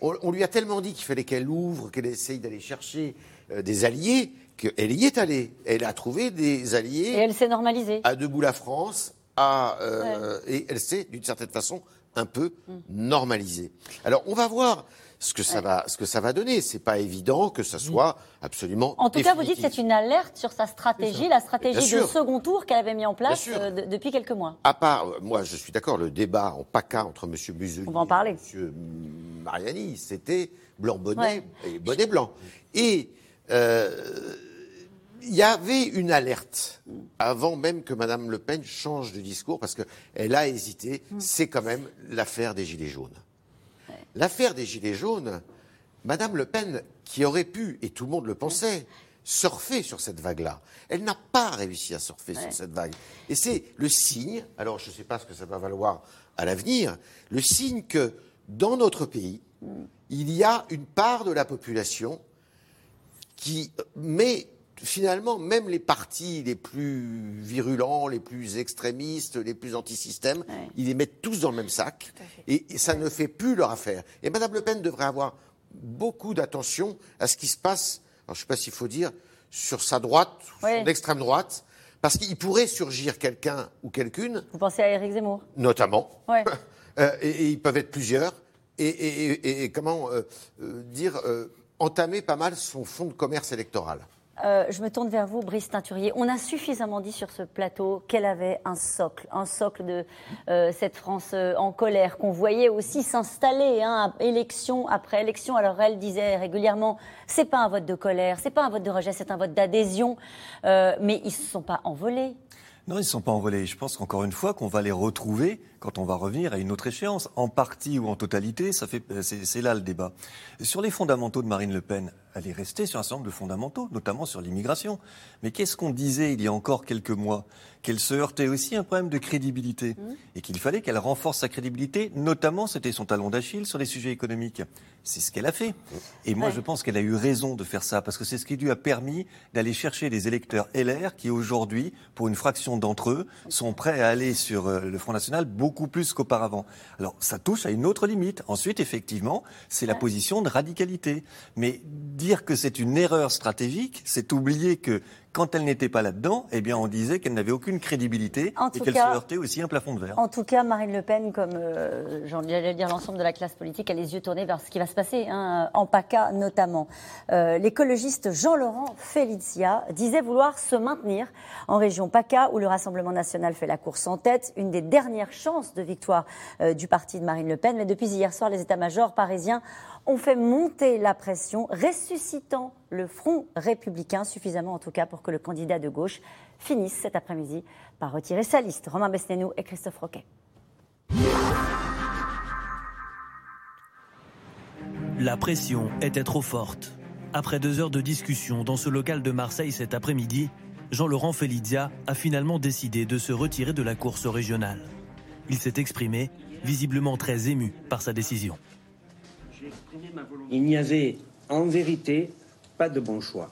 On, on lui a tellement dit qu'il fallait qu'elle ouvre, qu'elle essaye d'aller chercher des alliés, qu'elle y est allée. Elle a trouvé des alliés Et elle s'est normalisée. à Debout la France, à, et elle s'est, d'une certaine façon, un peu normalisée. Alors, on va voir ce que ça, va, ce que ça va donner. C'est pas évident que ça soit absolument. En tout cas, vous dites que c'est une alerte sur sa stratégie, la stratégie de second tour qu'elle avait mis en place euh, de- depuis quelques mois. À part, euh, moi, je suis d'accord, le débat en PACA entre M. Muselier en et M. Mariani, c'était blanc-bonnet Ouais. et bonnet blanc. Et euh, il y avait une alerte avant même que Mme Le Pen change de discours, parce qu'elle a hésité. Mm. C'est quand même l'affaire des Gilets jaunes. L'affaire des Gilets jaunes, Mme Le Pen, qui aurait pu, et tout le monde le pensait, surfer sur cette vague-là, elle n'a pas réussi à surfer sur cette vague. Et c'est le signe, alors je ne sais pas ce que ça va valoir à l'avenir, le signe que dans notre pays, il y a une part de la population qui met finalement même les partis les plus virulents, les plus extrémistes, les plus anti-système, ils les mettent tous dans le même sac et, et ça ne fait plus leur affaire. Et Madame Le Pen devrait avoir beaucoup d'attention à ce qui se passe, alors je ne sais pas s'il faut dire, sur sa droite, Oui. son extrême droite, parce qu'il pourrait surgir quelqu'un ou quelqu'une, Vous pensez à Éric Zemmour? Notamment, Ouais. euh, et, et ils peuvent être plusieurs, et, comment euh, euh, dire, entamer pas mal son fonds de commerce électoral. Euh, je me tourne vers vous, Brice Teinturier. On a suffisamment dit sur ce plateau qu'elle avait un socle, un socle de euh, cette France euh, en colère qu'on voyait aussi s'installer, hein, élection après élection. Alors elle disait régulièrement, c'est pas un vote de colère, c'est pas un vote de rejet, c'est un vote d'adhésion. mais ils se sont pas envolés. Non, ils ne sont pas envolés. Je pense qu'encore une fois, qu'on va les retrouver quand on va revenir à une autre échéance, en partie ou en totalité. Ça fait, c'est là le débat. Sur les fondamentaux de Marine Le Pen, elle est restée sur un certain nombre de fondamentaux, notamment sur l'immigration. Mais qu'est-ce qu'on disait il y a encore quelques mois? Qu'elle se heurtait aussi à un problème de crédibilité mmh. et qu'il fallait qu'elle renforce sa crédibilité, notamment, c'était son talon d'Achille sur les sujets économiques. C'est ce qu'elle a fait. Et moi, je pense qu'elle a eu raison de faire ça, parce que c'est ce qui lui a permis d'aller chercher les électeurs LR qui, aujourd'hui, pour une fraction d'entre eux, sont prêts à aller sur euh, le Front National beaucoup plus qu'auparavant. Alors, ça touche à une autre limite. Ensuite, effectivement, c'est la position de radicalité. Mais dire que c'est une erreur stratégique, c'est oublier que quand elle n'était pas là-dedans, eh bien, on disait qu'elle n'avait aucune crédibilité et qu'elle se heurtait aussi à un plafond de verre. En tout cas, Marine Le Pen, comme euh, j'allais dire l'ensemble de la classe politique, a les yeux tournés vers ce qui va se passer, hein, en PACA notamment. Euh, l'écologiste Jean-Laurent Felicia disait vouloir se maintenir en région PACA, où le Rassemblement national fait la course en tête, une des dernières chances de victoire euh, du parti de Marine Le Pen. Mais depuis hier soir, les états-majors parisiens ont fait monter la pression, ressuscitant le front républicain, suffisamment en tout cas pour que le candidat de gauche finisse cet après-midi par retirer sa liste. Romain Besnénou et Christophe Roquet. La pression était trop forte. Après deux heures de discussion dans ce local de Marseille cet après-midi, Jean-Laurent Felidia a finalement décidé de se retirer de la course régionale. Il s'est exprimé, visiblement très ému par sa décision. Il n'y avait en vérité pas de bon choix.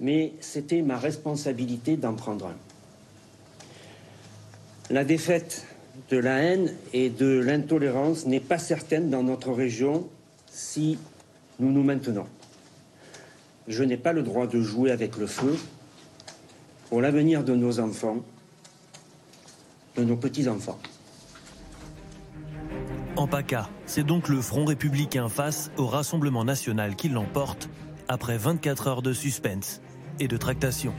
Mais c'était ma responsabilité d'en prendre un. La défaite de la haine et de l'intolérance n'est pas certaine dans notre région si nous nous maintenons. Je n'ai pas le droit de jouer avec le feu pour l'avenir de nos enfants, de nos petits-enfants. En PACA, c'est donc le Front républicain face au Rassemblement national qui l'emporte après 24 heures de suspense et de tractation.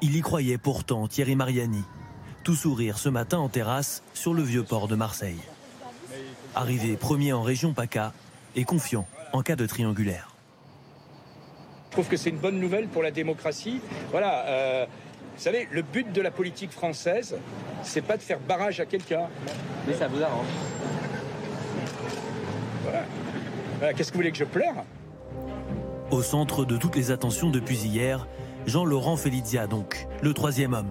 Il y croyait pourtant Thierry Mariani, tout sourire ce matin en terrasse sur le vieux port de Marseille. Arrivé premier en région PACA et confiant en cas de triangulaire. Je trouve que c'est une bonne nouvelle pour la démocratie. Voilà, euh, vous savez, le but de la politique française, c'est pas de faire barrage à quelqu'un. Mais ça vous arrange. Voilà. Qu'est-ce que vous voulez que je pleure? Au centre de toutes les attentions depuis hier, Jean-Laurent Felidia donc, le troisième homme.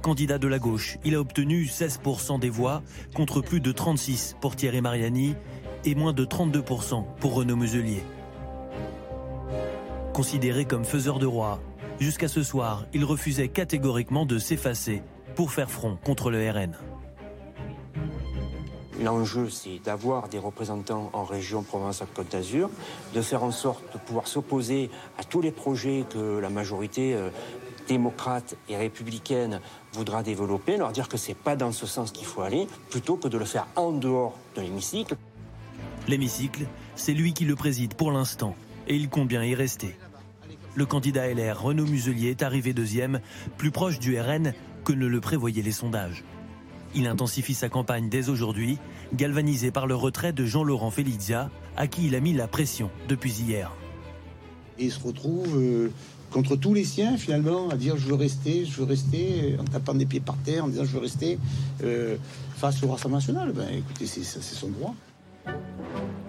Candidat de la gauche, il a obtenu 16% des voix contre plus de 36 pour Thierry Mariani et moins de 32% pour Renaud Muselier. Considéré comme faiseur de roi, Jusqu'à ce soir, il refusait catégoriquement de s'effacer pour faire front contre le RN. L'enjeu, c'est d'avoir des représentants en région Provence-Côte d'Azur, de faire en sorte de pouvoir s'opposer à tous les projets que la majorité euh, démocrate et républicaine voudra développer, leur dire que c'est pas dans ce sens qu'il faut aller, plutôt que de le faire en dehors de l'hémicycle. L'hémicycle, c'est lui qui le préside pour l'instant, et il compte bien y rester le candidat LR Renaud Muselier est arrivé deuxième, plus proche du RN que ne le prévoyaient les sondages. Il intensifie sa campagne dès aujourd'hui, galvanisé par le retrait de Jean-Laurent Felizia, à qui il a mis la pression depuis hier. il se retrouve euh, contre tous les siens, finalement, à dire je veux rester, je veux rester, en tapant des pieds par terre, en disant je veux rester euh, face au Rassemblement national. Ben, écoutez, c'est son droit.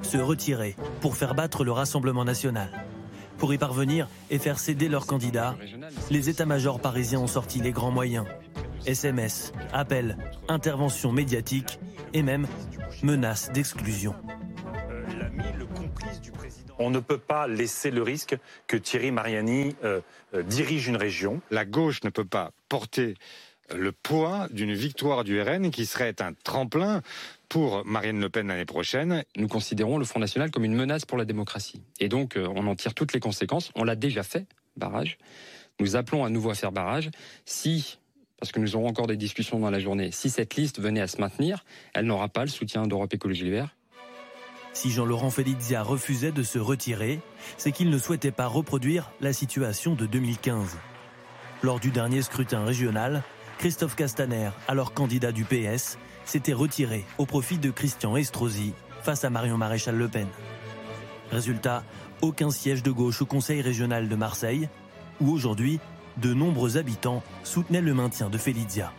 Se retirer pour faire battre le Rassemblement national. Pour y parvenir et faire céder leurs candidats, les états-majors parisiens ont sorti les grands moyens. SMS, appels, interventions médiatiques et même menaces d'exclusion. On ne peut pas laisser le risque que Thierry Mariani euh, euh, dirige une région. La gauche ne peut pas porter le poids d'une victoire du RN qui serait un tremplin pour Marine Le Pen l'année prochaine. Nous considérons le Front National comme une menace pour la démocratie. Et donc, euh, on en tire toutes les conséquences. On l'a déjà fait, barrage. Nous appelons à nouveau à faire barrage. Si, parce que nous aurons encore des discussions dans la journée, si cette liste venait à se maintenir, elle n'aura pas le soutien d'Europe Écologie Les Si Jean-Laurent Felizia refusait de se retirer, c'est qu'il ne souhaitait pas reproduire la situation de 2015. Lors du dernier scrutin régional, Christophe Castaner, alors candidat du PS, s'était retiré au profit de Christian Estrosi face à Marion Maréchal Le Pen. Résultat, aucun siège de gauche au Conseil régional de Marseille, où aujourd'hui, de nombreux habitants soutenaient le maintien de Felizia.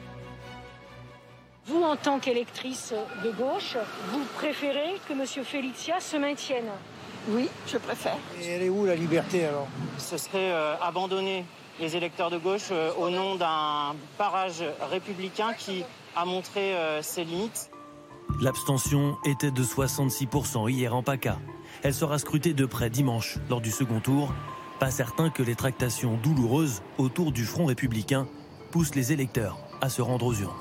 Vous, en tant qu'électrice de gauche, vous préférez que M. Felizia se maintienne? Oui, je préfère. Et elle est où la liberté alors? Ce serait euh, abandonner les électeurs de gauche euh, au nom d'un barrage républicain qui a montré euh, ses limites. L'abstention était de 66% hier en PACA. Elle sera scrutée de près dimanche lors du second tour. Pas certain que les tractations douloureuses autour du Front républicain poussent les électeurs à se rendre aux urnes.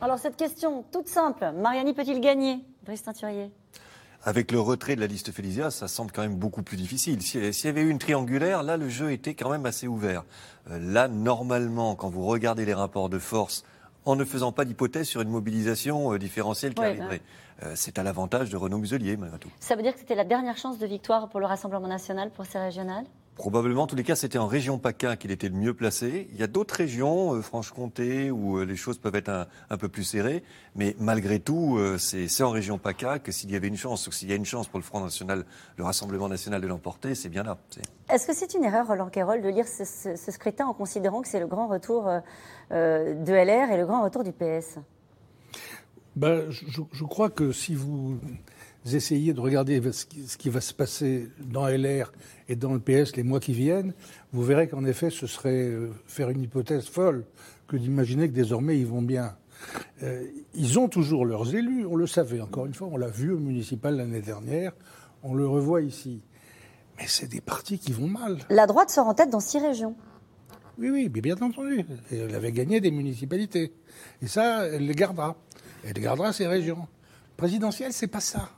Alors cette question toute simple, Mariani peut-il gagner? Brice Teinturier avec le retrait de la liste Félisia, ça semble quand même beaucoup plus difficile. S'il y avait eu une triangulaire, là, le jeu était quand même assez ouvert. Euh, là, normalement, quand vous regardez les rapports de force, en ne faisant pas d'hypothèse sur une mobilisation euh, différentielle qui arriverait, euh, c'est à l'avantage de Renaud Muselier, malgré tout. Ça veut dire que c'était la dernière chance de victoire pour le Rassemblement national pour ces régionales? Probablement, en tous les cas, c'était en région PACA qu'il était le mieux placé. Il y a d'autres régions, euh, Franche-Comté, où euh, les choses peuvent être un, peu plus serrées. Mais malgré tout, euh, c'est en région PACA que s'il y avait une chance, ou s'il y a une chance pour le Front National, le Rassemblement National de l'emporter, c'est bien là. Est-ce que c'est une erreur, Roland Quérol, de lire ce, scrutin en considérant que c'est le grand retour de LR et le grand retour du PS ben, je, crois que si vous essayez de regarder ce qui, va se passer dans LR et dans le PS les mois qui viennent, vous verrez qu'en effet, ce serait euh, faire une hypothèse folle que d'imaginer que désormais ils vont bien. Euh, ils ont toujours leurs élus, on le savait, encore une fois, on l'a vu au municipal l'année dernière, on le revoit ici. Mais c'est des partis qui vont mal. La droite sort en tête dans six régions. Oui, oui, bien entendu. elle avait gagné des municipalités. Et ça, elle les gardera. Elle gardera ces régions. Présidentielle, c'est pas ça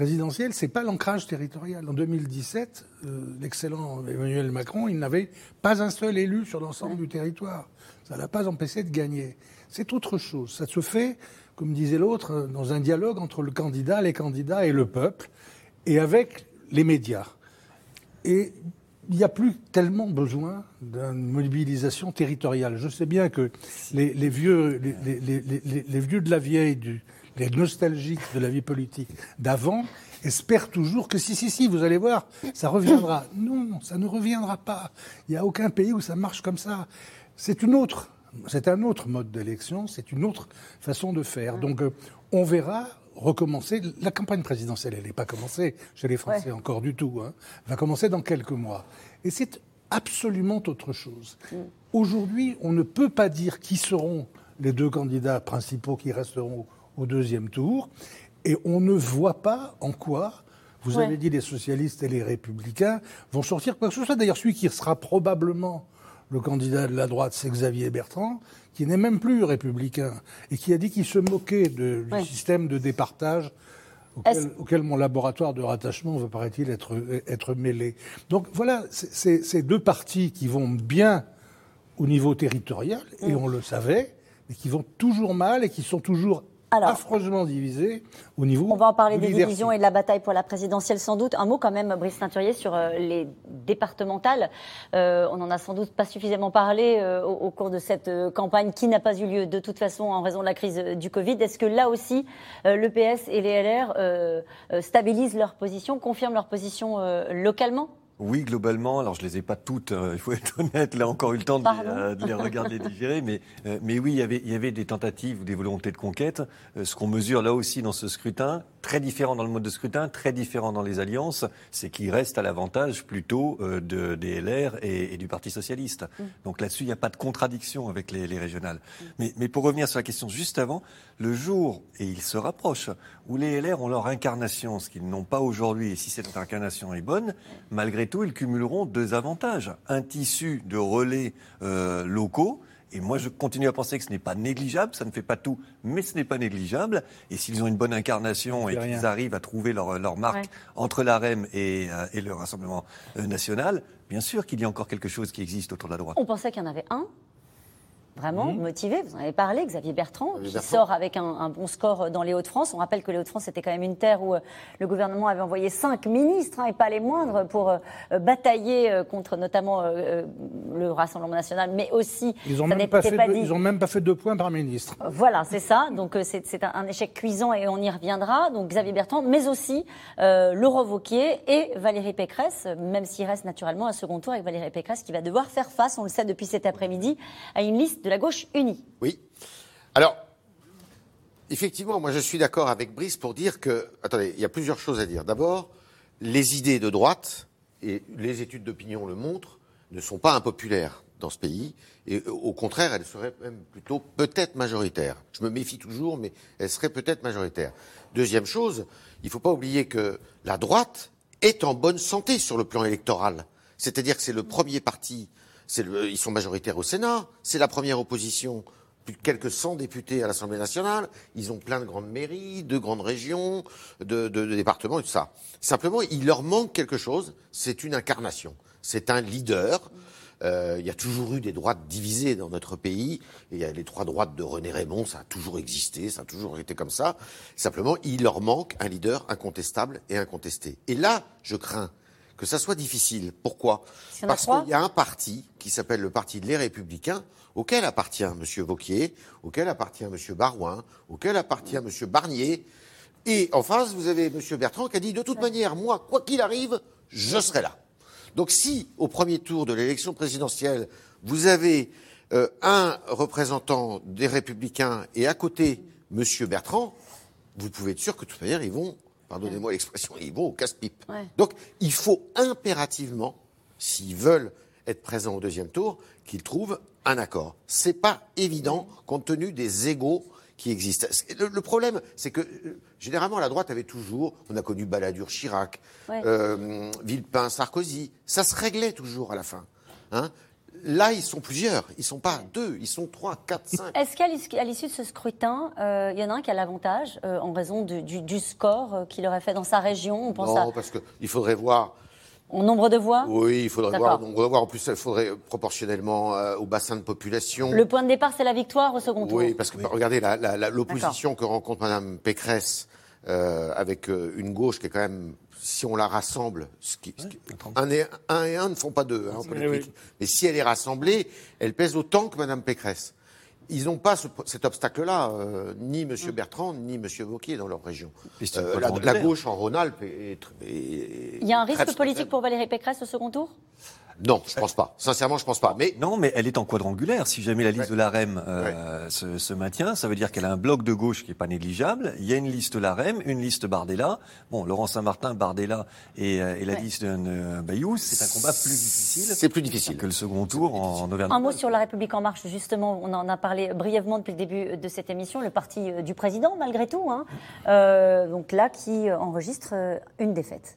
présidentielle, c'est pas l'ancrage territorial. En 2017, euh, l'excellent Emmanuel Macron, il n'avait pas un seul élu sur l'ensemble du territoire. Ça l'a pas empêché de gagner. C'est autre chose. Ça se fait, comme disait l'autre, dans un dialogue entre le candidat, les candidats et le peuple, et avec les médias. Et il n'y a plus tellement besoin d'une mobilisation territoriale. Je sais bien que les, vieux, les, vieux de la vieille du, les nostalgiques de la vie politique d'avant espèrent toujours que si, si, si, vous allez voir, ça reviendra. Non, ça ne reviendra pas. Il n'y a aucun pays où ça marche comme ça. C'est une autre, c'est un autre mode d'élection, c'est une autre façon de faire. Donc, euh, on verra recommencer. La campagne présidentielle, elle n'est pas commencée chez les Français encore du tout. Hein. Elle va commencer dans quelques mois. Et c'est absolument autre chose. Mm. Aujourd'hui, on ne peut pas dire qui seront les deux candidats principaux qui resteront au deuxième tour. Et on ne voit pas en quoi, vous avez dit les socialistes et les républicains vont sortir quoi que ce soit. D'ailleurs, celui qui sera probablement le candidat de la droite, c'est Xavier Bertrand, qui n'est même plus républicain et qui a dit qu'il se moquait du système de départage auquel, mon laboratoire de rattachement va, paraît-il, être, être mêlé. Donc voilà, c'est ces deux partis qui vont bien au niveau territorial, et mm. on le savait, mais qui vont toujours mal et qui sont toujours alors, affreusement divisé au niveau. On va en parler des divisions et de la bataille pour la présidentielle sans doute. Un mot quand même, Brice Teinturier, sur euh, les départementales. Euh, on n'en a sans doute pas suffisamment parlé euh, au, cours de cette campagne qui n'a pas eu lieu de toute façon en raison de la crise du Covid. Est-ce que là aussi, le PS et les LR stabilisent leur position, confirment leur position localement? Oui, globalement. Alors, je les ai pas toutes, euh, il faut être honnête. Là, encore eu le temps de, les, euh, de les, regarder digérer. Mais, euh, mais oui, il y, avait, il y avait des tentatives ou des volontés de conquête. ce qu'on mesure là aussi dans ce scrutin, très différent dans le mode de scrutin, très différent dans les alliances, c'est qu'il reste à l'avantage plutôt de, des LR et, du Parti Socialiste. Mm. Donc là-dessus, il n'y a pas de contradiction avec les, les régionales. Mm. Mais, mais pour revenir sur la question juste avant, le jour, et il se rapproche, où les LR ont leur incarnation, ce qu'ils n'ont pas aujourd'hui, et si cette incarnation est bonne, malgré tout, ils cumuleront deux avantages. Un tissu de relais euh, locaux, et moi, je continue à penser que ce n'est pas négligeable, ça ne fait pas tout, mais ce n'est pas négligeable. Et s'ils ont une bonne incarnation et qu'ils arrivent à trouver leur, leur marque entre la REM et, euh, et le Rassemblement euh, national, bien sûr qu'il y a encore quelque chose qui existe autour de la droite. On pensait qu'il y en avait un vraiment Mhm. motivé. Vous en avez parlé, Xavier Bertrand, Xavier qui Bertrand. sort avec un, un bon score dans les Hauts-de-France. On rappelle que les Hauts-de-France était quand même une terre où euh, le gouvernement avait envoyé cinq ministres, hein, et pas les moindres, pour euh, euh, batailler euh, contre notamment euh, euh, le Rassemblement national, mais aussi, Ils ont ça même pas n'était fait pas deux- dit, ils ont même pas fait deux points par ministre. voilà, c'est ça. Donc euh, c'est c'est un, un échec cuisant et on y reviendra. Donc Xavier Bertrand, mais aussi euh, Laurent Wauquiez et Valérie Pécresse, même s'il reste naturellement un second tour avec Valérie Pécresse qui va devoir faire face, on le sait depuis cet après-midi, à une liste de la gauche unie. Oui. Alors, effectivement, moi je suis d'accord avec Brice pour dire que, attendez, il y a plusieurs choses à dire. D'abord, les idées de droite, et les études d'opinion le montrent, ne sont pas impopulaires dans ce pays, et au contraire, elles seraient même plutôt peut-être majoritaires. Je me méfie toujours, mais elles seraient peut-être majoritaires. Deuxième chose, il ne faut pas oublier que la droite est en bonne santé sur le plan électoral. C'est-à-dire que c'est le premier parti, ils sont majoritaires au Sénat, c'est la première opposition, plus de quelques 100 députés à l'Assemblée nationale, ils ont plein de grandes mairies, de grandes régions, de, départements et tout ça. Simplement, il leur manque quelque chose, c'est une incarnation, c'est un leader. Euh, il y a toujours eu des droites divisées dans notre pays. Il y a les trois droites de René Raymond, ça a toujours existé, ça a toujours été comme ça. Simplement, il leur manque un leader incontestable et incontesté. Et là, je crains que ça soit difficile. Pourquoi Parce qu'il y a un parti qui s'appelle le Parti Les Républicains, auquel appartient M. Vauquier, auquel appartient M. Barouin, auquel appartient M. Barnier. Et en face, vous avez M. Bertrand qui a dit de toute manière, moi, quoi qu'il arrive, je serai là. Donc si, au premier tour de l'élection présidentielle, vous avez euh, un représentant des Républicains et à côté M. Bertrand, vous pouvez être sûr que de toute manière, ils vont, pardonnez-moi l'expression, ils vont au casse-pipe. Ouais. Donc il faut impérativement, s'ils veulent être présents au deuxième tour, qu'ils trouvent un accord. C'est pas évident compte tenu des égaux qui existent. Le, le problème, c'est que euh, généralement la droite avait toujours, on a connu Balladur, Chirac, Ouais. euh, Villepin, Sarkozy, ça se réglait toujours à la fin. Hein Là, ils sont plusieurs, ils sont pas deux, ils sont trois, quatre, cinq. Est-ce qu'à l'issue de ce scrutin, euh, il y en a un qui a l'avantage euh, en raison du, du- du score euh, qu'il aurait fait dans sa région On pense Non, à, parce qu'il faudrait voir. au nombre de voix Oui, il faudrait voir. On. En plus, il faudrait proportionnellement euh, au bassin de population. Le point de départ, c'est la victoire au second tour. Oui, parce que regardez l'opposition que rencontre Madame Pécresse euh, avec euh, une gauche qui est quand même, si on la rassemble, ce qui, ce qui- un, et, un et un ne font pas deux hein, en Oui, politique. oui. Mais si elle est rassemblée, elle pèse autant que Madame Pécresse. Ils n'ont pas ce- cet obstacle-là, euh, ni M. Bertrand, ni M. Vauquier dans leur région. Euh, la, gauche en Rhône-Alpes est, est- est- Il y a un risque politique pour Valérie Pécresse au second tour? Non, je pense pas. Sincèrement, je pense pas. Mais Non, mais elle est en quadrangulaire. Si jamais la liste de l'AREM euh, se, se maintient, ça veut dire qu'elle a un bloc de gauche qui est pas négligeable. Il y a une liste l'AREM, une liste Bardella. Bon, Laurent Saint-Martin, Bardella et, euh, et la Ouais. liste de euh, Bayou, c'est un combat plus difficile. c'est plus difficile. que le second tour en, en Auvergne. Un mot sur La République En Marche, justement, on en a parlé brièvement depuis le début de cette émission, le parti euh, du président, malgré tout, hein. Euh, donc là, qui enregistre une défaite.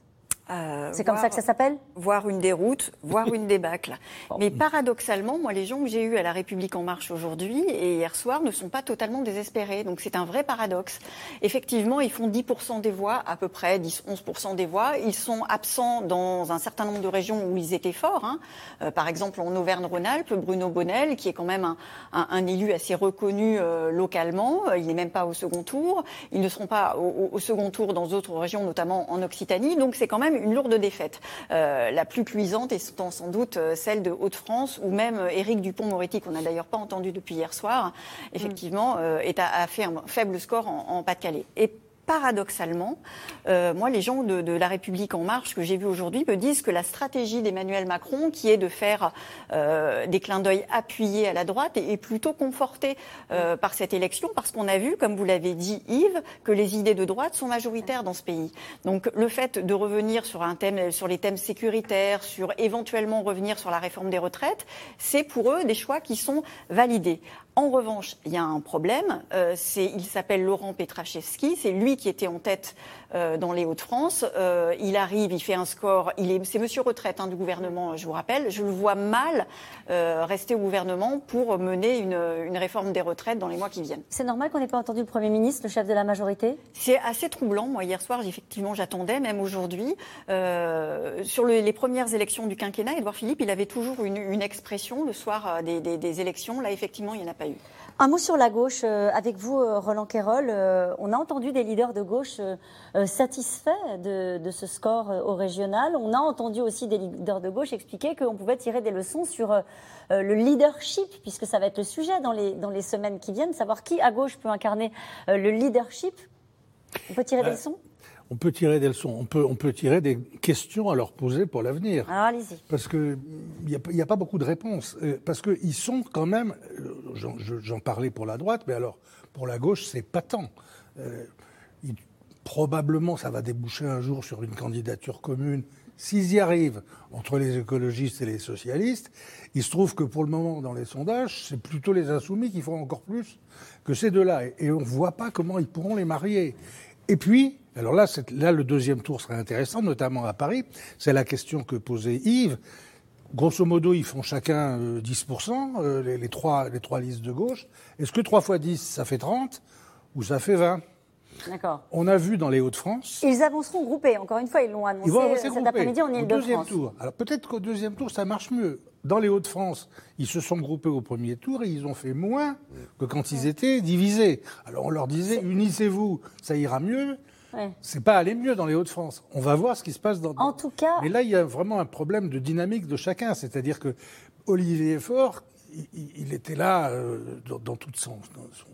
Euh, C'est comme voir- ça que ça s'appelle? Voir une déroute, voir une débâcle. Mais paradoxalement, moi, les gens que j'ai eus à La République En Marche aujourd'hui et hier soir ne sont pas totalement désespérés. Donc c'est un vrai paradoxe. Effectivement, ils font 10% des voix, à peu près 10-11% des voix. Ils sont absents dans un certain nombre de régions où ils étaient forts. hein. Euh, par exemple, en Auvergne-Rhône-Alpes, Bruno Bonnel, qui est quand même un, un- un élu assez reconnu euh, localement. Il n'est même pas au second tour. Ils ne seront pas au, au- au second tour dans d'autres régions, notamment en Occitanie. Donc c'est quand même une lourde défaite. Euh, la plus cuisante étant sans doute euh, celle de Haute-France, ou même euh, Éric Dupont-Moretti, qu'on n'a d'ailleurs pas entendu depuis hier soir, effectivement, euh, est à- a fait un faible score en, en Pas-de-Calais. Et paradoxalement, euh, moi, les gens de, La République En Marche que j'ai vus aujourd'hui me disent que la stratégie d'Emmanuel Macron, qui est de faire euh, des clins d'œil appuyés à la droite, est, est plutôt confortée euh, par cette élection, parce qu'on a vu, comme vous l'avez dit, Yves, que les idées de droite sont majoritaires dans ce pays. Donc, le fait de revenir sur un thème, sur les thèmes sécuritaires, sur éventuellement revenir sur la réforme des retraites, c'est pour eux des choix qui sont validés. En revanche, il y a un problème. Euh, il s'appelle Laurent Petrachevski. C'est lui qui était en tête euh, dans les Hauts-de-France. Euh, il arrive, il fait un score. Il est, c'est Monsieur retraite hein, du gouvernement, je vous rappelle. Je le vois mal rester au gouvernement pour mener une, une, réforme des retraites dans les mois qui viennent. C'est normal qu'on n'ait pas entendu le Premier ministre, le chef de la majorité? C'est assez troublant. Moi, hier soir, effectivement, j'attendais, même aujourd'hui. sur le, les premières élections du quinquennat, Édouard Philippe, il avait toujours une, une expression le soir des, des, des élections. Là, effectivement, il n'y en a pas eu. Un mot sur la gauche, euh, avec vous, euh, Roland Quérol. Euh, on a entendu des leaders de gauche satisfaits de, ce score au régional. On a entendu aussi des leaders de gauche expliquer qu'on pouvait tirer des leçons sur le leadership, puisque ça va être le sujet dans les, dans les semaines qui viennent, savoir qui à gauche peut incarner le leadership. On peut tirer des leçons? On peut tirer des leçons, on peut, on peut tirer des questions à leur poser pour l'avenir. Alors allez-y. Parce qu'il n'y a, a, pas beaucoup de réponses. Euh, parce qu'ils sont quand même, euh, j'en parlais pour la droite, mais alors pour la gauche, c'est patent. Euh, probablement, ça va déboucher un jour sur une candidature commune. S'ils y arrivent, entre les écologistes et les socialistes, il se trouve que pour le moment, dans les sondages, c'est plutôt les insoumis qui font encore plus que ces deux-là. Et on ne voit pas comment ils pourront les marier. Et puis, alors là, là, le deuxième tour serait intéressant, notamment à Paris. C'est la question que posait Yves. Grosso modo, ils font chacun 10%, euh, euh, les, trois, les trois listes de gauche. Est-ce que 3 fois 10, ça fait 30 ou ça fait 20 D'accord. On a vu dans les Hauts-de-France. Ils avanceront groupés, encore une fois, ils l'ont annoncé ils cet après-midi en Ile-de-France. tour. Alors peut-être qu'au deuxième tour, ça marche mieux. Dans les Hauts-de-France, ils se sont groupés au premier tour et ils ont fait moins que quand ils étaient divisés. Alors on leur disait, unissez-vous, ça ira mieux. C'est pas aller mieux dans les Hauts-de-France. On va voir ce qui se passe dans. En tout cas. Mais là, il y a vraiment un problème de dynamique de chacun. C'est-à-dire que Olivier Faure, il, était là euh, dans, tout son,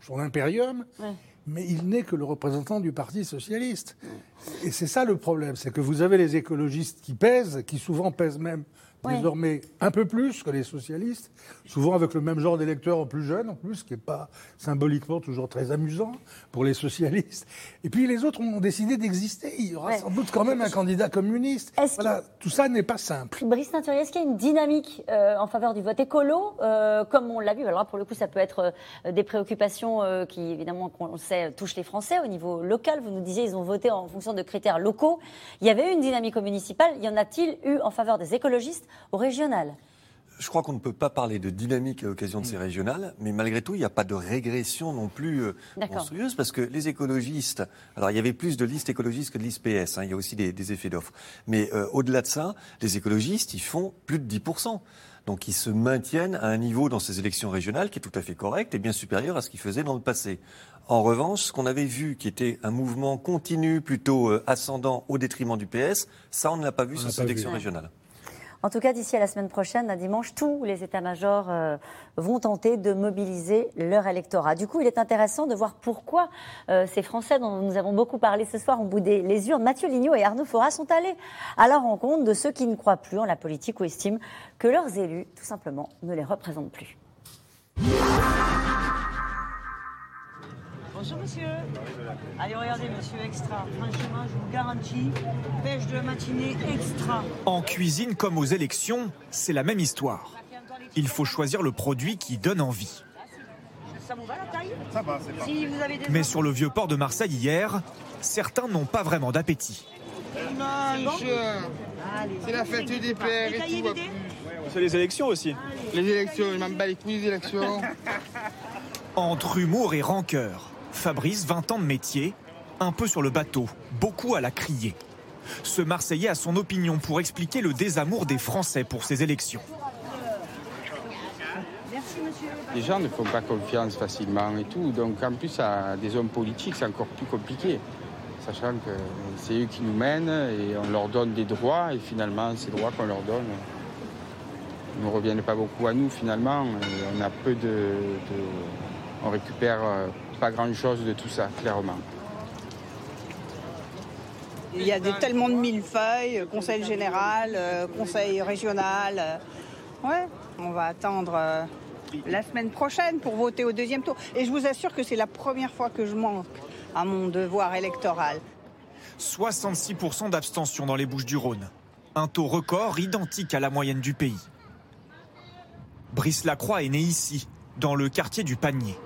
son, impérium. Mais il n'est que le représentant du Parti socialiste. Et c'est ça le problème, c'est que vous avez les écologistes qui pèsent, qui souvent pèsent même désormais un peu plus que les socialistes, souvent avec le même genre d'électeurs plus jeunes en plus, ce qui n'est pas symboliquement toujours très amusant pour les socialistes. Et puis les autres ont décidé d'exister. Il y aura sans doute quand même un candidat communiste. Voilà, tout ça n'est pas simple. Brice Teinturier, est-ce qu'il y a une dynamique euh, en faveur du vote écolo, euh, comme on l'a vu? Alors pour le coup, ça peut être euh, des préoccupations qui, évidemment, qu'on sait, touchent les Français au niveau local. Vous nous disiez, ils ont voté en fonction de critères locaux. Il y avait une dynamique municipale. Y en a-t-il eu en faveur des écologistes? Au régional je crois qu'on ne peut pas parler de dynamique à l'occasion de ces mm. régionales, mais malgré tout, il n'y a pas de régression non plus euh, monstrueuse, parce que les écologistes, alors il y avait plus de listes écologistes que de listes PS, hein, il y a aussi des, effets d'offres. Mais euh, au-delà de ça, les écologistes, ils font plus de 10%. Donc ils se maintiennent à un niveau dans ces élections régionales qui est tout à fait correct et bien supérieur à ce qu'ils faisaient dans le passé. En revanche, ce qu'on avait vu qui était un mouvement continu, plutôt euh, ascendant au détriment du PS, ça on ne l'a pas vu sur ces élections régionales. En tout cas, d'ici à la semaine prochaine, à dimanche, tous les états-majors euh, vont tenter de mobiliser leur électorat. Du coup, il est intéressant de voir pourquoi euh, ces Français dont nous avons beaucoup parlé ce soir ont boudé les urnes. Mathieu Lignot et Arnaud Fora sont allés à la rencontre de ceux qui ne croient plus en la politique ou estiment que leurs élus, tout simplement, ne les représentent plus. Bonjour monsieur. Allez regardez monsieur extra. Franchement, je vous garantis, pêche de matinée extra. En cuisine comme aux élections, c'est la même histoire. Il faut choisir le produit qui donne envie. Ça vous va la taille? Ça va, c'est pas. Mais sur le vieux port de Marseille hier, certains n'ont pas vraiment d'appétit. C'est la fête des pères et tout. C'est les élections aussi. Les élections, je m'en bats les couilles des élections. Entre humour et rancœur, Fabrice, 20 ans de métier, un peu sur le bateau, beaucoup à la crier. Ce Marseillais a son opinion pour expliquer le désamour des Français pour ces élections. Les gens ne font pas confiance facilement et tout, donc en plus à des hommes politiques c'est encore plus compliqué, sachant que c'est eux qui nous mènent et on leur donne des droits et finalement ces droits qu'on leur donne ne reviennent pas beaucoup à nous finalement. on a peu de, on récupère euh, pas grand-chose de tout ça, clairement. Il y a des, tellement de millefeuilles, conseil général, euh, conseil régional. Euh, ouais, on va attendre euh, la semaine prochaine pour voter au deuxième tour. Et je vous assure que c'est la première fois que je manque à mon devoir électoral. 66% d'abstention dans les Bouches du Rhône. Un taux record identique à la moyenne du pays. Brice Lacroix est né ici, dans le quartier du Panier.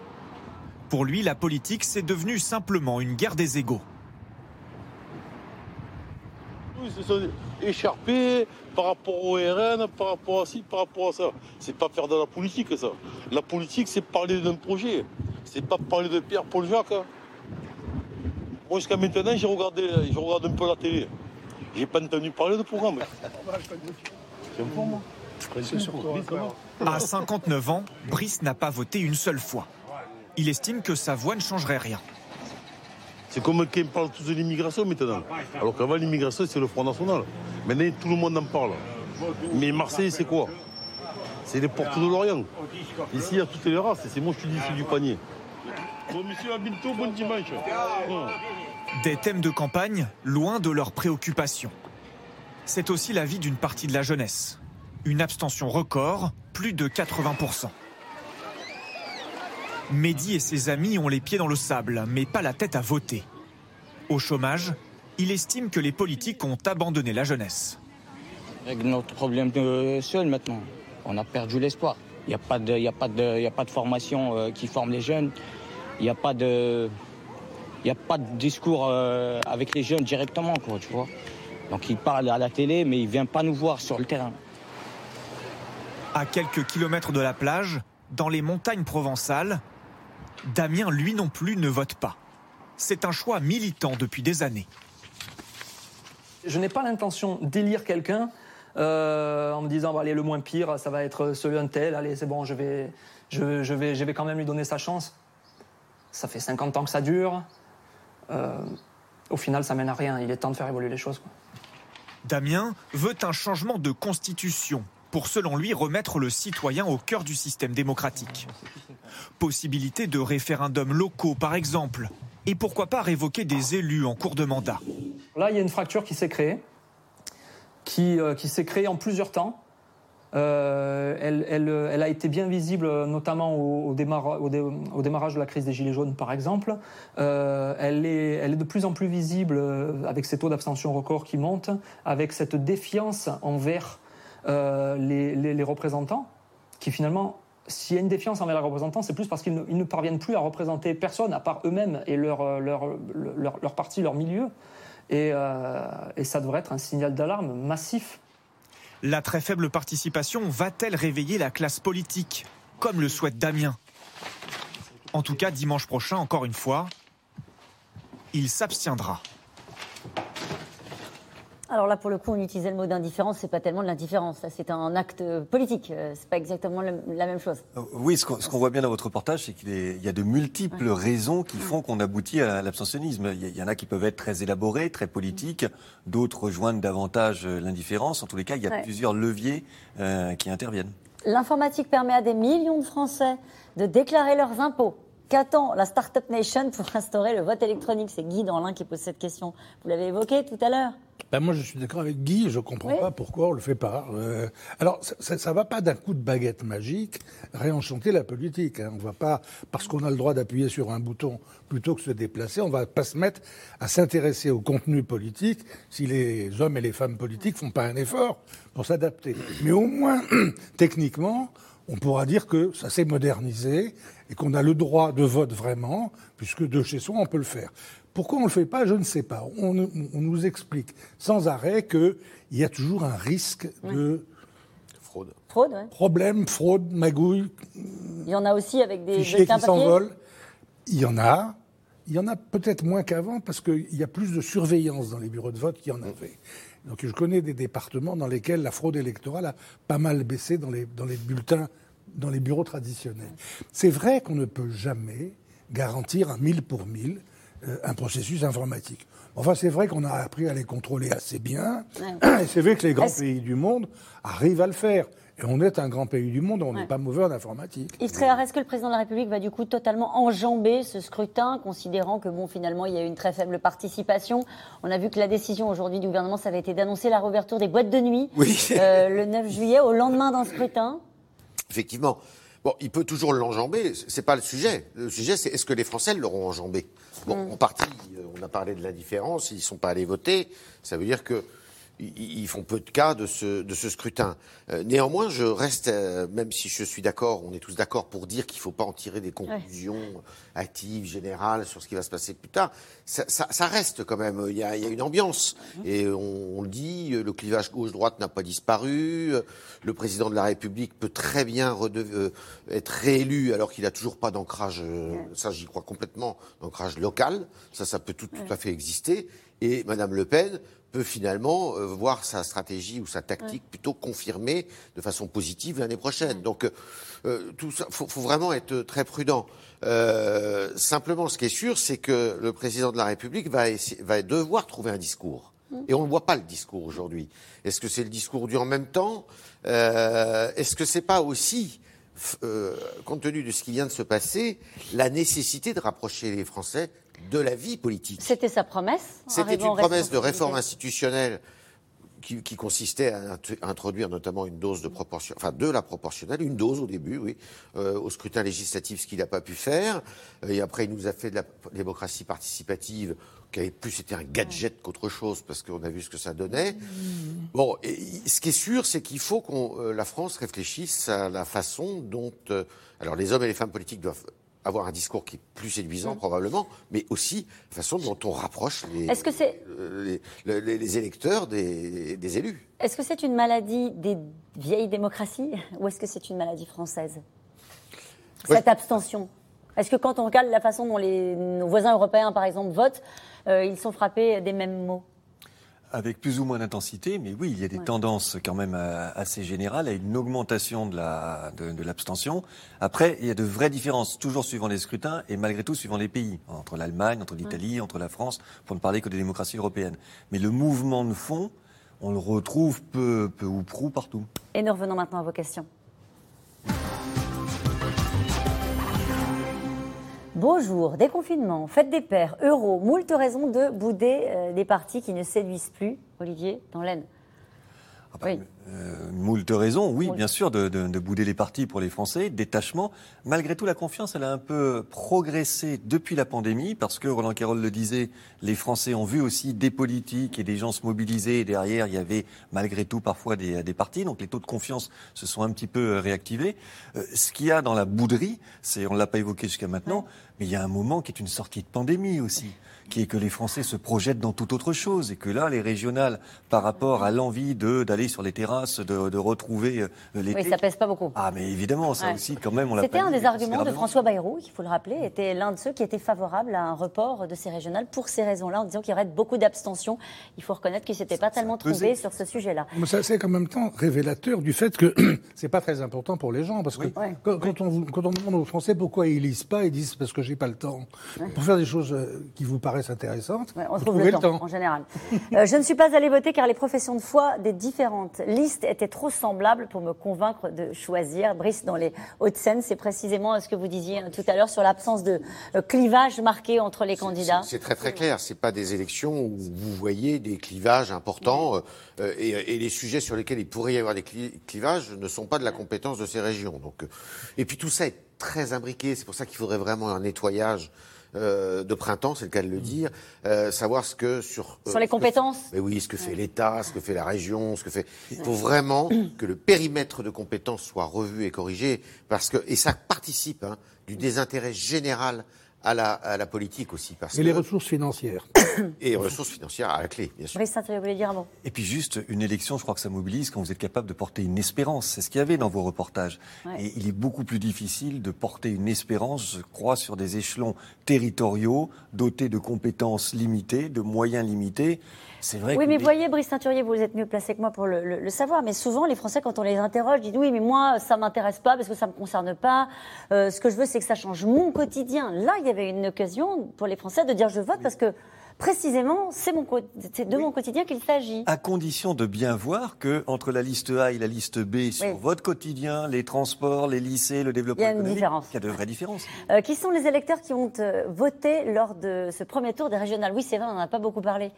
Pour lui, la politique, c'est devenu simplement une guerre des égaux. Ils se sont écharpés par rapport au RN, par rapport à ci, par rapport à ça. C'est pas faire de la politique, ça. La politique, c'est parler d'un projet. C'est pas parler de Pierre-Paul Jacques. hein. Moi, jusqu'à maintenant, j'ai regardé, je regarde un peu la télé. J'ai pas entendu parler de programme. À 59 ans, Brice n'a pas voté une seule fois. Il estime que sa voix ne changerait rien. C'est comme qu'ils parlent tous de l'immigration maintenant. Alors qu'avant, l'immigration, c'est le Front National. Maintenant, tout le monde en parle. Mais Marseille, c'est quoi? C'est les portes de l'Orient. Ici, il y a toutes les races. C'est moi, je suis d'ici du panier. Bon, monsieur, à bientôt, bon dimanche. Des thèmes de campagne loin de leurs préoccupations. C'est aussi la vie d'une partie de la jeunesse. Une abstention record, plus de 80%. Mehdi et ses amis ont les pieds dans le sable, mais pas la tête à voter. Au chômage, il estime que les politiques ont abandonné la jeunesse. Avec notre problème de seul maintenant, on a perdu l'espoir. Il n'y a, pas de- y a, pas de- il y a pas de formation euh, qui forme les jeunes. Il n'y a pas de. Il n'y a pas de discours euh, avec les jeunes directement, quoi, tu vois. Donc il parle à la télé, mais il vient pas nous voir sur le terrain. À quelques kilomètres de la plage, dans les montagnes provençales, Damien, lui non plus, ne vote pas. C'est un choix militant depuis des années. Je n'ai pas l'intention d'élire quelqu'un euh, en me disant, bah, allez, le moins pire, ça va être celui d'un tel, allez, c'est bon, je vais, je, je vais, je vais quand même lui donner sa chance. Ça fait 50 ans que ça dure. Euh, au final, ça mène à rien. Il est temps de faire évoluer les choses. quoi. Damien veut un changement de constitution pour, selon lui, remettre le citoyen au cœur du système démocratique. Possibilité de référendums locaux, par exemple. Et pourquoi pas révoquer des élus en cours de mandat. Là, il y a une fracture qui s'est créée, qui, euh, qui s'est créée en plusieurs temps. Euh, elle, elle, elle a été bien visible, notamment au, au démarra- au dé- au démarrage de la crise des Gilets jaunes, par exemple. Euh, elle, est, elle est de plus en plus visible avec ces taux d'abstention records qui montent, avec cette défiance envers euh, les, représentants, qui finalement, s'il y a une défiance envers les représentants, c'est plus parce qu'ils ne, parviennent plus à représenter personne à part eux-mêmes et leur, euh, leur parti, leur milieu. Euh, et ça devrait être un signal d'alarme massif. La très faible participation va-t-elle réveiller la classe politique, comme le souhaite Damien? En tout cas, dimanche prochain, encore une fois, il s'abstiendra. Alors là, pour le coup, on utilisait le mot d'indifférence, c'est pas tellement de l'indifférence, c'est un acte politique, euh, c'est pas exactement le- la même chose. Euh, Oui, ce qu'on voit bien dans votre reportage, c'est qu'il y a de multiples raisons qui font qu'on aboutit à l'abstentionnisme. Il y en a qui peuvent être très élaborés, très politiques, d'autres rejoignent davantage euh, l'indifférence. En tous les cas, il y a Ouais. plusieurs leviers euh, qui interviennent. L'informatique permet à des millions de Français de déclarer leurs impôts. Qu'attend la Startup Nation pour instaurer le vote électronique C'est Guy Danlin qui pose cette question. Vous l'avez évoqué tout à l'heure. Ben moi, je suis d'accord avec Guy, je ne comprends Oui. pas pourquoi on ne le fait pas. Euh, alors, ça ne va pas d'un coup de baguette magique réenchanter la politique. hein. On va pas, parce qu'on a le droit d'appuyer sur un bouton plutôt que se déplacer, on va pas se mettre à s'intéresser au contenu politique si les hommes et les femmes politiques font pas un effort pour s'adapter. Mais au moins, techniquement, on pourra dire que ça s'est modernisé et qu'on a le droit de vote vraiment, puisque de chez soi, on peut le faire. Pourquoi on ne le fait pas, je ne sais pas. On, on nous explique sans arrêt qu'il y a toujours un risque de fraude. Fraude, ouais. problème, fraude, magouille, Il y en a aussi avec des fichiers bulletins qui s'envolent. Il y en a. Il y en a peut-être moins qu'avant parce qu'il y a plus de surveillance dans les bureaux de vote qu'il y en avait. Donc je connais des départements dans lesquels la fraude électorale a pas mal baissé dans les, dans les bulletins, dans les bureaux traditionnels. C'est vrai qu'on ne peut jamais garantir à mille pour mille un processus informatique. Enfin, c'est vrai qu'on a appris à les contrôler assez bien. Ouais. Et c'est vrai que les grands pays du monde arrivent à le faire. Et on est un grand pays du monde, on n'est Ouais. pas mauvais en informatique. Yves Tréhard, est-ce que le président de la République va du coup totalement enjamber ce scrutin, considérant que bon, finalement, il y a eu une très faible participation? On a vu que la décision aujourd'hui du gouvernement, ça avait été d'annoncer la réouverture des boîtes de nuit Oui. euh, le 9 juillet, au lendemain d'un scrutin. Effectivement. Bon, il peut toujours l'enjamber, c'est pas le sujet. Le sujet, c'est est-ce que les Français l'auront enjambé? Bon, en partie, euh, on a parlé de la différence, ils sont pas allés voter. Ça veut dire que ils font peu de cas de ce, de ce scrutin. Euh, néanmoins, je reste, euh, même si je suis d'accord, on est tous d'accord pour dire qu'il ne faut pas en tirer des conclusions actives, générales sur ce qui va se passer plus tard. Ça, ça, ça reste quand même, il y a, il y a une ambiance. Et on, on, le dit, le clivage gauche-droite n'a pas disparu. Le président de la République peut très bien euh, être réélu alors qu'il n'a toujours pas d'ancrage, ça j'y crois complètement, d'ancrage local. Ça, ça peut tout, tout à fait exister. Et Madame Le Pen peut finalement euh, voir sa stratégie ou sa tactique plutôt confirmée de façon positive l'année prochaine. Donc euh, tout ça, faut, faut, vraiment être très prudent. Euh, simplement, ce qui est sûr, c'est que le président de la République va, va devoir trouver un discours. Mm. Et on ne voit pas le discours aujourd'hui. Est-ce que c'est le discours du en même temps? Euh, Est-ce que c'est pas aussi euh, compte tenu de ce qui vient de se passer, la nécessité de rapprocher les Français de la vie politique. C'était sa promesse C'était une promesse de réforme institutionnelle qui, qui, consistait à introduire notamment une dose de proportion, enfin de la proportionnelle, une dose au début, oui, euh, au scrutin législatif, ce qu'il n'a pas pu faire. Et après, il nous a fait de la démocratie participative, qui avait plus été un gadget qu'autre chose, parce qu'on a vu ce que ça donnait. Bon, et, ce qui est sûr, c'est qu'il faut que euh, la France réfléchisse à la façon dont, euh, alors les hommes et les femmes politiques doivent avoir un discours qui est plus séduisant, mmh. probablement, mais aussi la façon dont on rapproche les, euh, les, les, les, électeurs des, des élus. Est-ce que c'est une maladie des vieilles démocraties ou est-ce que c'est une maladie française? Cette abstention Est-ce que quand on regarde la façon dont les, nos voisins européens, par exemple, votent, euh, ils sont frappés des mêmes mots? Avec plus ou moins d'intensité, mais oui, il y a des ouais. tendances quand même euh, assez générales à une augmentation de la de, de l'abstention. Après, il y a de vraies différences, toujours suivant les scrutins et malgré tout suivant les pays, entre l'Allemagne, entre l'Italie, ouais. entre la France, pour ne parler que des démocraties européennes. Mais le mouvement de fond, on le retrouve peu, peu ou prou partout. Et nous revenons maintenant à vos questions. Bonjour, déconfinement, fête des pères, euro, moult raisons de bouder euh, des partis qui ne séduisent plus, Olivier, dans l'Aisne. Ah bah, oui. Euh, moult raisons, oui, bien sûr, de, de, de, bouder les partis pour les Français, détachement. Malgré tout, la confiance, elle a un peu progressé depuis la pandémie, parce que Roland Carroll le disait, les Français ont vu aussi des politiques et des gens se mobiliser. Et derrière, il y avait malgré tout parfois des, des partis, donc les taux de confiance se sont un petit peu réactivés. Euh, ce qu'il y a dans la bouderie, c'est, on ne l'a pas évoqué jusqu'à maintenant, mais il y a un moment qui est une sortie de pandémie aussi qui est que les Français se projettent dans toute autre chose et que là, les régionales, par rapport à l'envie de d'aller sur les de, de retrouver euh, les oui, ça pèse pas beaucoup. Ah, mais évidemment, ça ouais. aussi, quand même, on l'a. C'était un des arguments de François Bayrou, il faut le rappeler, était l'un de ceux qui étaient favorables à un report de ces régionales pour ces raisons-là, en disant qu'il y aurait beaucoup d'abstention. Il faut reconnaître qu'il s'était pas tellement trouvé sur ce sujet-là. Mais ça, c'est en même temps révélateur du fait que c'est pas très important pour les gens, parce que oui. quand, quand, on, quand on demande aux Français pourquoi ils lisent pas, ils disent parce que j'ai pas le temps. Ouais. Pour faire des choses euh, qui vous paraissent intéressantes, Ouais, on trouve le, le, temps, en général. euh, je ne suis pas allée voter car les professions de foi des différentes étaient trop semblables pour me convaincre de choisir. Brice, dans les Hauts-de-Seine, c'est précisément ce que vous disiez hein, tout à l'heure sur l'absence de euh, clivage marqué entre les candidats. C'est très très clair. C'est pas des élections où vous voyez des clivages importants euh, et, et, les sujets sur lesquels il pourrait y avoir des clivages ne sont pas de la compétence de ces régions. Donc, euh, et puis tout ça est très imbriqué. C'est pour ça qu'il faudrait vraiment un nettoyage euh, de printemps, c'est le cas de le dire, euh, savoir ce que sur euh, sur les compétences. Que, mais oui, ce que fait l'État, ce que fait la région, ce que fait. Il faut vraiment que le périmètre de compétences soit revu et corrigé parce que et ça participe hein, du désintérêt général à la, à la politique aussi. Parce et que... les ressources financières. Et les ressources financières à la clé, bien sûr. Brice vous voulez dire un mot? Et puis juste, une élection, je crois que ça mobilise quand vous êtes capable de porter une espérance. C'est ce qu'il y avait dans vos reportages. Ouais. Et il est beaucoup plus difficile de porter une espérance, je crois, sur des échelons territoriaux, dotés de compétences limitées, de moyens limités. C'est vrai. Oui, mais vous voyez, Brice Teinturier, vous êtes mieux placé que moi pour le, le, le, savoir. Mais souvent, les Français, quand on les interroge, disent oui, mais moi, ça m'intéresse pas parce que ça me concerne pas. Euh, ce que je veux, c'est que ça change mon quotidien. Là, il y avait une occasion pour les Français de dire je vote oui. parce que précisément, c'est de oui. mon quotidien qu'il s'agit. À condition de bien voir que entre la liste A et la liste B sur oui. votre quotidien, les transports, les lycées, le développement il y a une différence. Il y a de vraies différences. Euh, qui sont les électeurs qui ont euh, voté lors de ce premier tour des régionales? Oui, c'est vrai, on n'en a pas beaucoup parlé.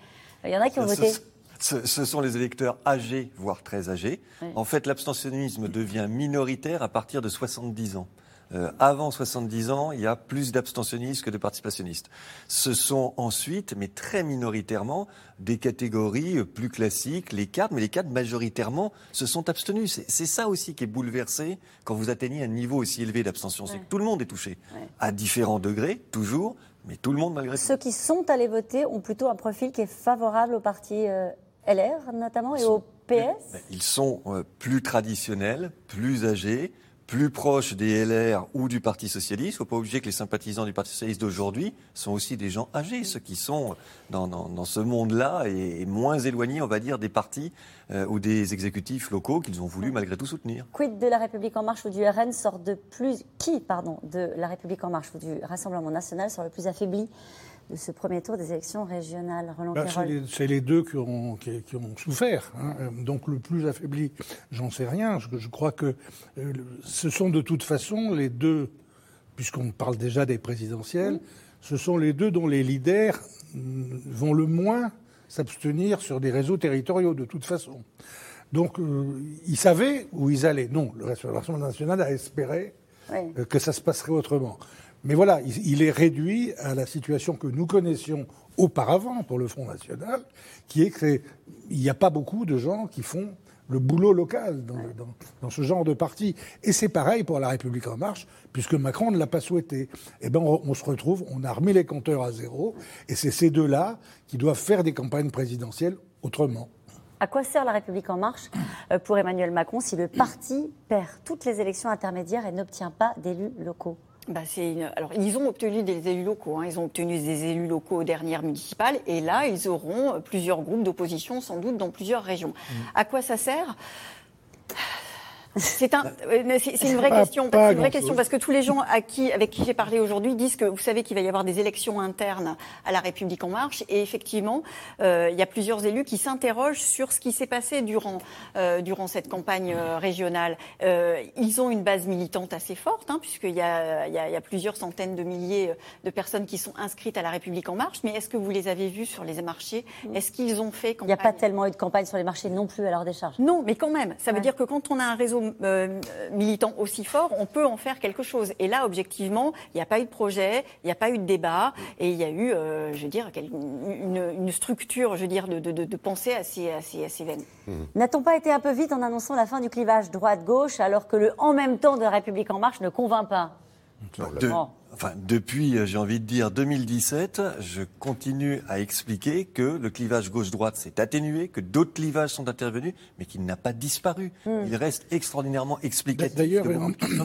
Il y en a qui ont voté. Ce, ce, sont les électeurs âgés, voire très âgés. Oui. En fait, l'abstentionnisme devient minoritaire à partir de 70 ans. Euh, avant 70 ans, il y a plus d'abstentionnistes que de participationnistes. Ce sont ensuite, mais très minoritairement, des catégories euh, plus classiques, les cadres, mais les cadres majoritairement se sont abstenus. C'est ça aussi qui est bouleversé quand vous atteignez un niveau aussi élevé d'abstention. C'est que tout le monde est touché, à différents degrés, toujours, mais tout le monde malgré tout. Ceux qui sont allés voter ont plutôt un profil qui est favorable au parti euh, LR notamment et au PS Ils sont plus traditionnels, plus âgés, plus proches des LR ou du Parti Socialiste. Il ne faut pas oublier que les sympathisants du Parti Socialiste d'aujourd'hui sont aussi des gens âgés, ceux qui sont dans, dans, ce monde-là et, moins éloignés, on va dire, des partis euh, ou des exécutifs locaux qu'ils ont voulu malgré tout soutenir. Quid de la République en marche ou du RN sort de plus qui, pardon, de la République en marche ou du Rassemblement national sort le plus affaibli de ce premier tour des élections régionales bah, C'est les, deux qui ont, qui, ont souffert. Hein. Donc le plus affaibli, j'en sais rien. Je, je crois que euh, ce sont de toute façon les deux, puisqu'on parle déjà des présidentielles, ce sont les deux dont les leaders mm, vont le moins s'abstenir sur des réseaux territoriaux de toute façon. Donc euh, ils savaient où ils allaient. Non, le Rassemblement national a espéré euh, que ça se passerait autrement. Mais voilà, il, est réduit à la situation que nous connaissions auparavant pour le Front National, qui est qu'il n'y a pas beaucoup de gens qui font le boulot local dans, ce genre de parti. Et c'est pareil pour la République en marche, puisque Macron ne l'a pas souhaité. Eh ben, on, se retrouve, on a remis les compteurs à zéro, et c'est ces deux-là qui doivent faire des campagnes présidentielles autrement. À quoi sert la République en marche euh, pour Emmanuel Macron si le parti perd toutes les élections intermédiaires et n'obtient pas d'élus locaux? Bah Alors, ils ont obtenu des élus locaux. Hein. Ils ont obtenu des élus locaux aux dernières municipales. Et là, ils auront plusieurs groupes d'opposition, sans doute, dans plusieurs régions. Mmh. À quoi ça sert? C'est un, c'est une vraie question. C'est une vraie question parce que tous les gens à qui, avec qui j'ai parlé aujourd'hui disent que vous savez qu'il va y avoir des élections internes à la République en marche et effectivement, euh, il y a plusieurs élus qui s'interrogent sur ce qui s'est passé durant euh, durant cette campagne euh, régionale. Euh, ils ont une base militante assez forte hein, puisqu'il y a, il y, a, il y a plusieurs centaines de milliers de personnes qui sont inscrites à la République en marche. Mais est-ce que vous les avez vus sur les marchés? Est-ce qu'ils ont fait campagne Il n'y a pas tellement eu de campagne sur les marchés non plus à leur décharge. Non, mais quand même, ça veut dire que quand on a un réseau euh, militant aussi fort, on peut en faire quelque chose. Et là, objectivement, il n'y a pas eu de projet, il n'y a pas eu de débat, et il y a eu, euh, je veux dire, une, structure, je veux dire, de, de, pensée assez, assez, assez vaine. Mmh. N'a-t-on pas été un peu vite en annonçant la fin du clivage droite-gauche, alors que le en même temps de la République en marche ne convainc pas? Enfin, depuis, euh, j'ai envie de dire, 2017, je continue à expliquer que le clivage gauche-droite s'est atténué, que d'autres clivages sont intervenus, mais qu'il n'a pas disparu. Hmm. Il reste extraordinairement explicatif. D'ailleurs,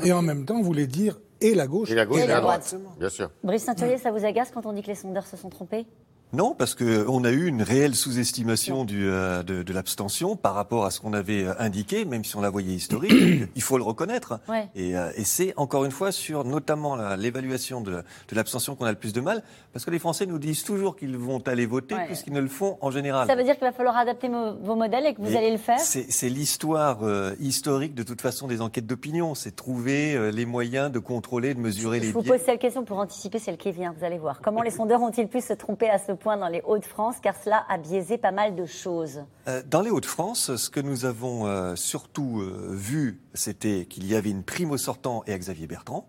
et, en même temps, vous voulez dire et la gauche et la, gauche, et la droite. Bien sûr. Brice Saint-Turier, ça vous agace quand on dit que les sondeurs se sont trompés? Non, parce qu'on a eu une réelle sous-estimation euh, de, de l'abstention par rapport à ce qu'on avait euh, indiqué, même si on la voyait historique. il faut le reconnaître. Et, euh, et c'est encore une fois sur notamment l'évaluation de, de l'abstention qu'on a le plus de mal, parce que les Français nous disent toujours qu'ils vont aller voter plus qu'ils ne le font en général. Ça veut dire qu'il va falloir adapter vos modèles et que vous allez le faire C'est l'histoire historique de toute façon des enquêtes d'opinion. C'est trouver les moyens de contrôler, de mesurer les Je vous pose cette question pour anticiper celle qui vient. Vous allez voir. Comment les sondeurs ont-ils pu se tromper à ce point dans les Hauts-de-France, car cela a biaisé pas mal de choses. Euh, dans les Hauts-de-France, ce que nous avons euh, surtout euh, vu, c'était qu'il y avait une prime au sortant et à Xavier Bertrand.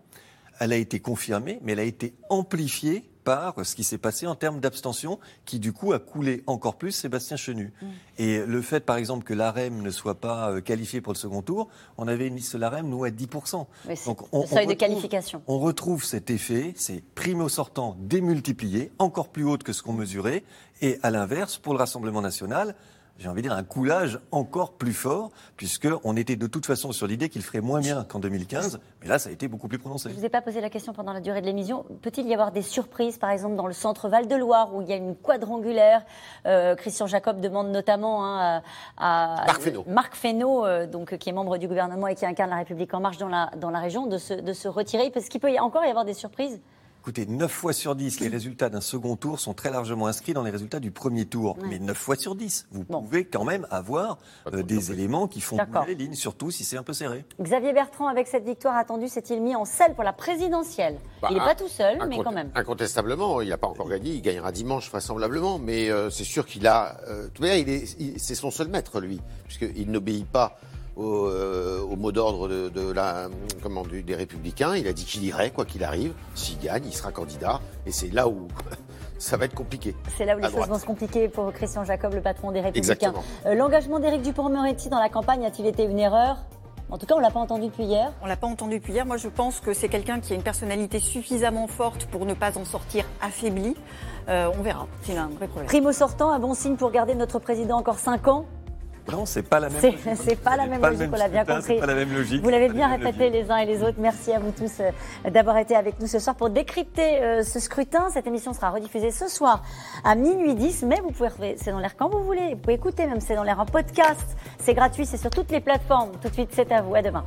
Elle a été confirmée, mais elle a été amplifiée par ce qui s'est passé en termes d'abstention, qui du coup a coulé encore plus Sébastien Chenu. Mm. Et le fait, par exemple, que l'AREM ne soit pas euh, qualifié pour le second tour, on avait une liste l'AREM, nous, à 10%. Donc, on, le seuil de qualification. On retrouve cet effet, c'est primo sortant démultiplié, encore plus haute que ce qu'on mesurait. Et à l'inverse, pour le Rassemblement national, j'ai envie de dire, un coulage encore plus fort, puisqu'on était de toute façon sur l'idée qu'il ferait moins bien qu'en 2015, mais là, ça a été beaucoup plus prononcé. Je ne vous ai pas posé la question pendant la durée de l'émission. Peut-il y avoir des surprises, par exemple, dans le centre Val-de-Loire, où il y a une quadrangulaire euh, Christian Jacob demande notamment hein, à, Marc Fesneau, euh, donc, qui est membre du gouvernement et qui incarne la République En Marche dans la, dans la région, de se, de se retirer, parce qu'il peut y encore y avoir des surprises? Écoutez, 9 fois sur 10, les résultats d'un second tour sont très largement inscrits dans les résultats du premier tour. Mais 9 fois sur 10, vous pouvez quand même avoir euh, des éléments qui font bouger les lignes, surtout si c'est un peu serré. Xavier Bertrand, avec cette victoire attendue, s'est-il mis en selle pour la présidentielle? Bah, Il n'est pas tout seul, mais quand même. Incontestablement, il n'a pas encore gagné. Il gagnera dimanche, vraisemblablement. Mais euh, c'est sûr qu'il a. Euh, tout c'est son seul maître, lui, puisqu'il n'obéit pas au, euh, au mot d'ordre de, de la, comment, du- des Républicains. Il a dit qu'il irait, quoi qu'il arrive. S'il gagne, il sera candidat. Et c'est là où ça va être compliqué. C'est là où les choses droite. vont se compliquer pour Christian Jacob, le patron des Républicains. Exactement. Euh, L'engagement d'Éric Dupond-Moretti dans la campagne a-t-il été une erreur? En tout cas, on l'a pas entendu depuis hier. On l'a pas entendu depuis hier. Moi, je pense que c'est quelqu'un qui a une personnalité suffisamment forte pour ne pas en sortir affaibli. Euh, on verra. C'est un vrai problème. Primo sortant, un bon signe pour garder notre président encore 5 ans? Non, c'est pas la même. C'est logique. c'est pas la même pas logique, on l'a bien compris. pas la même logique. Vous l'avez bien la répété les uns et les autres. Merci à vous tous euh, d'avoir été avec nous ce soir pour décrypter euh, ce scrutin. Cette émission sera rediffusée ce soir à minuit 10, mais vous pouvez retrouver C'est dans l'air quand vous voulez. Vous pouvez écouter même C'est dans l'air en podcast. C'est gratuit, c'est sur toutes les plateformes. Tout de suite, c'est à vous. À demain.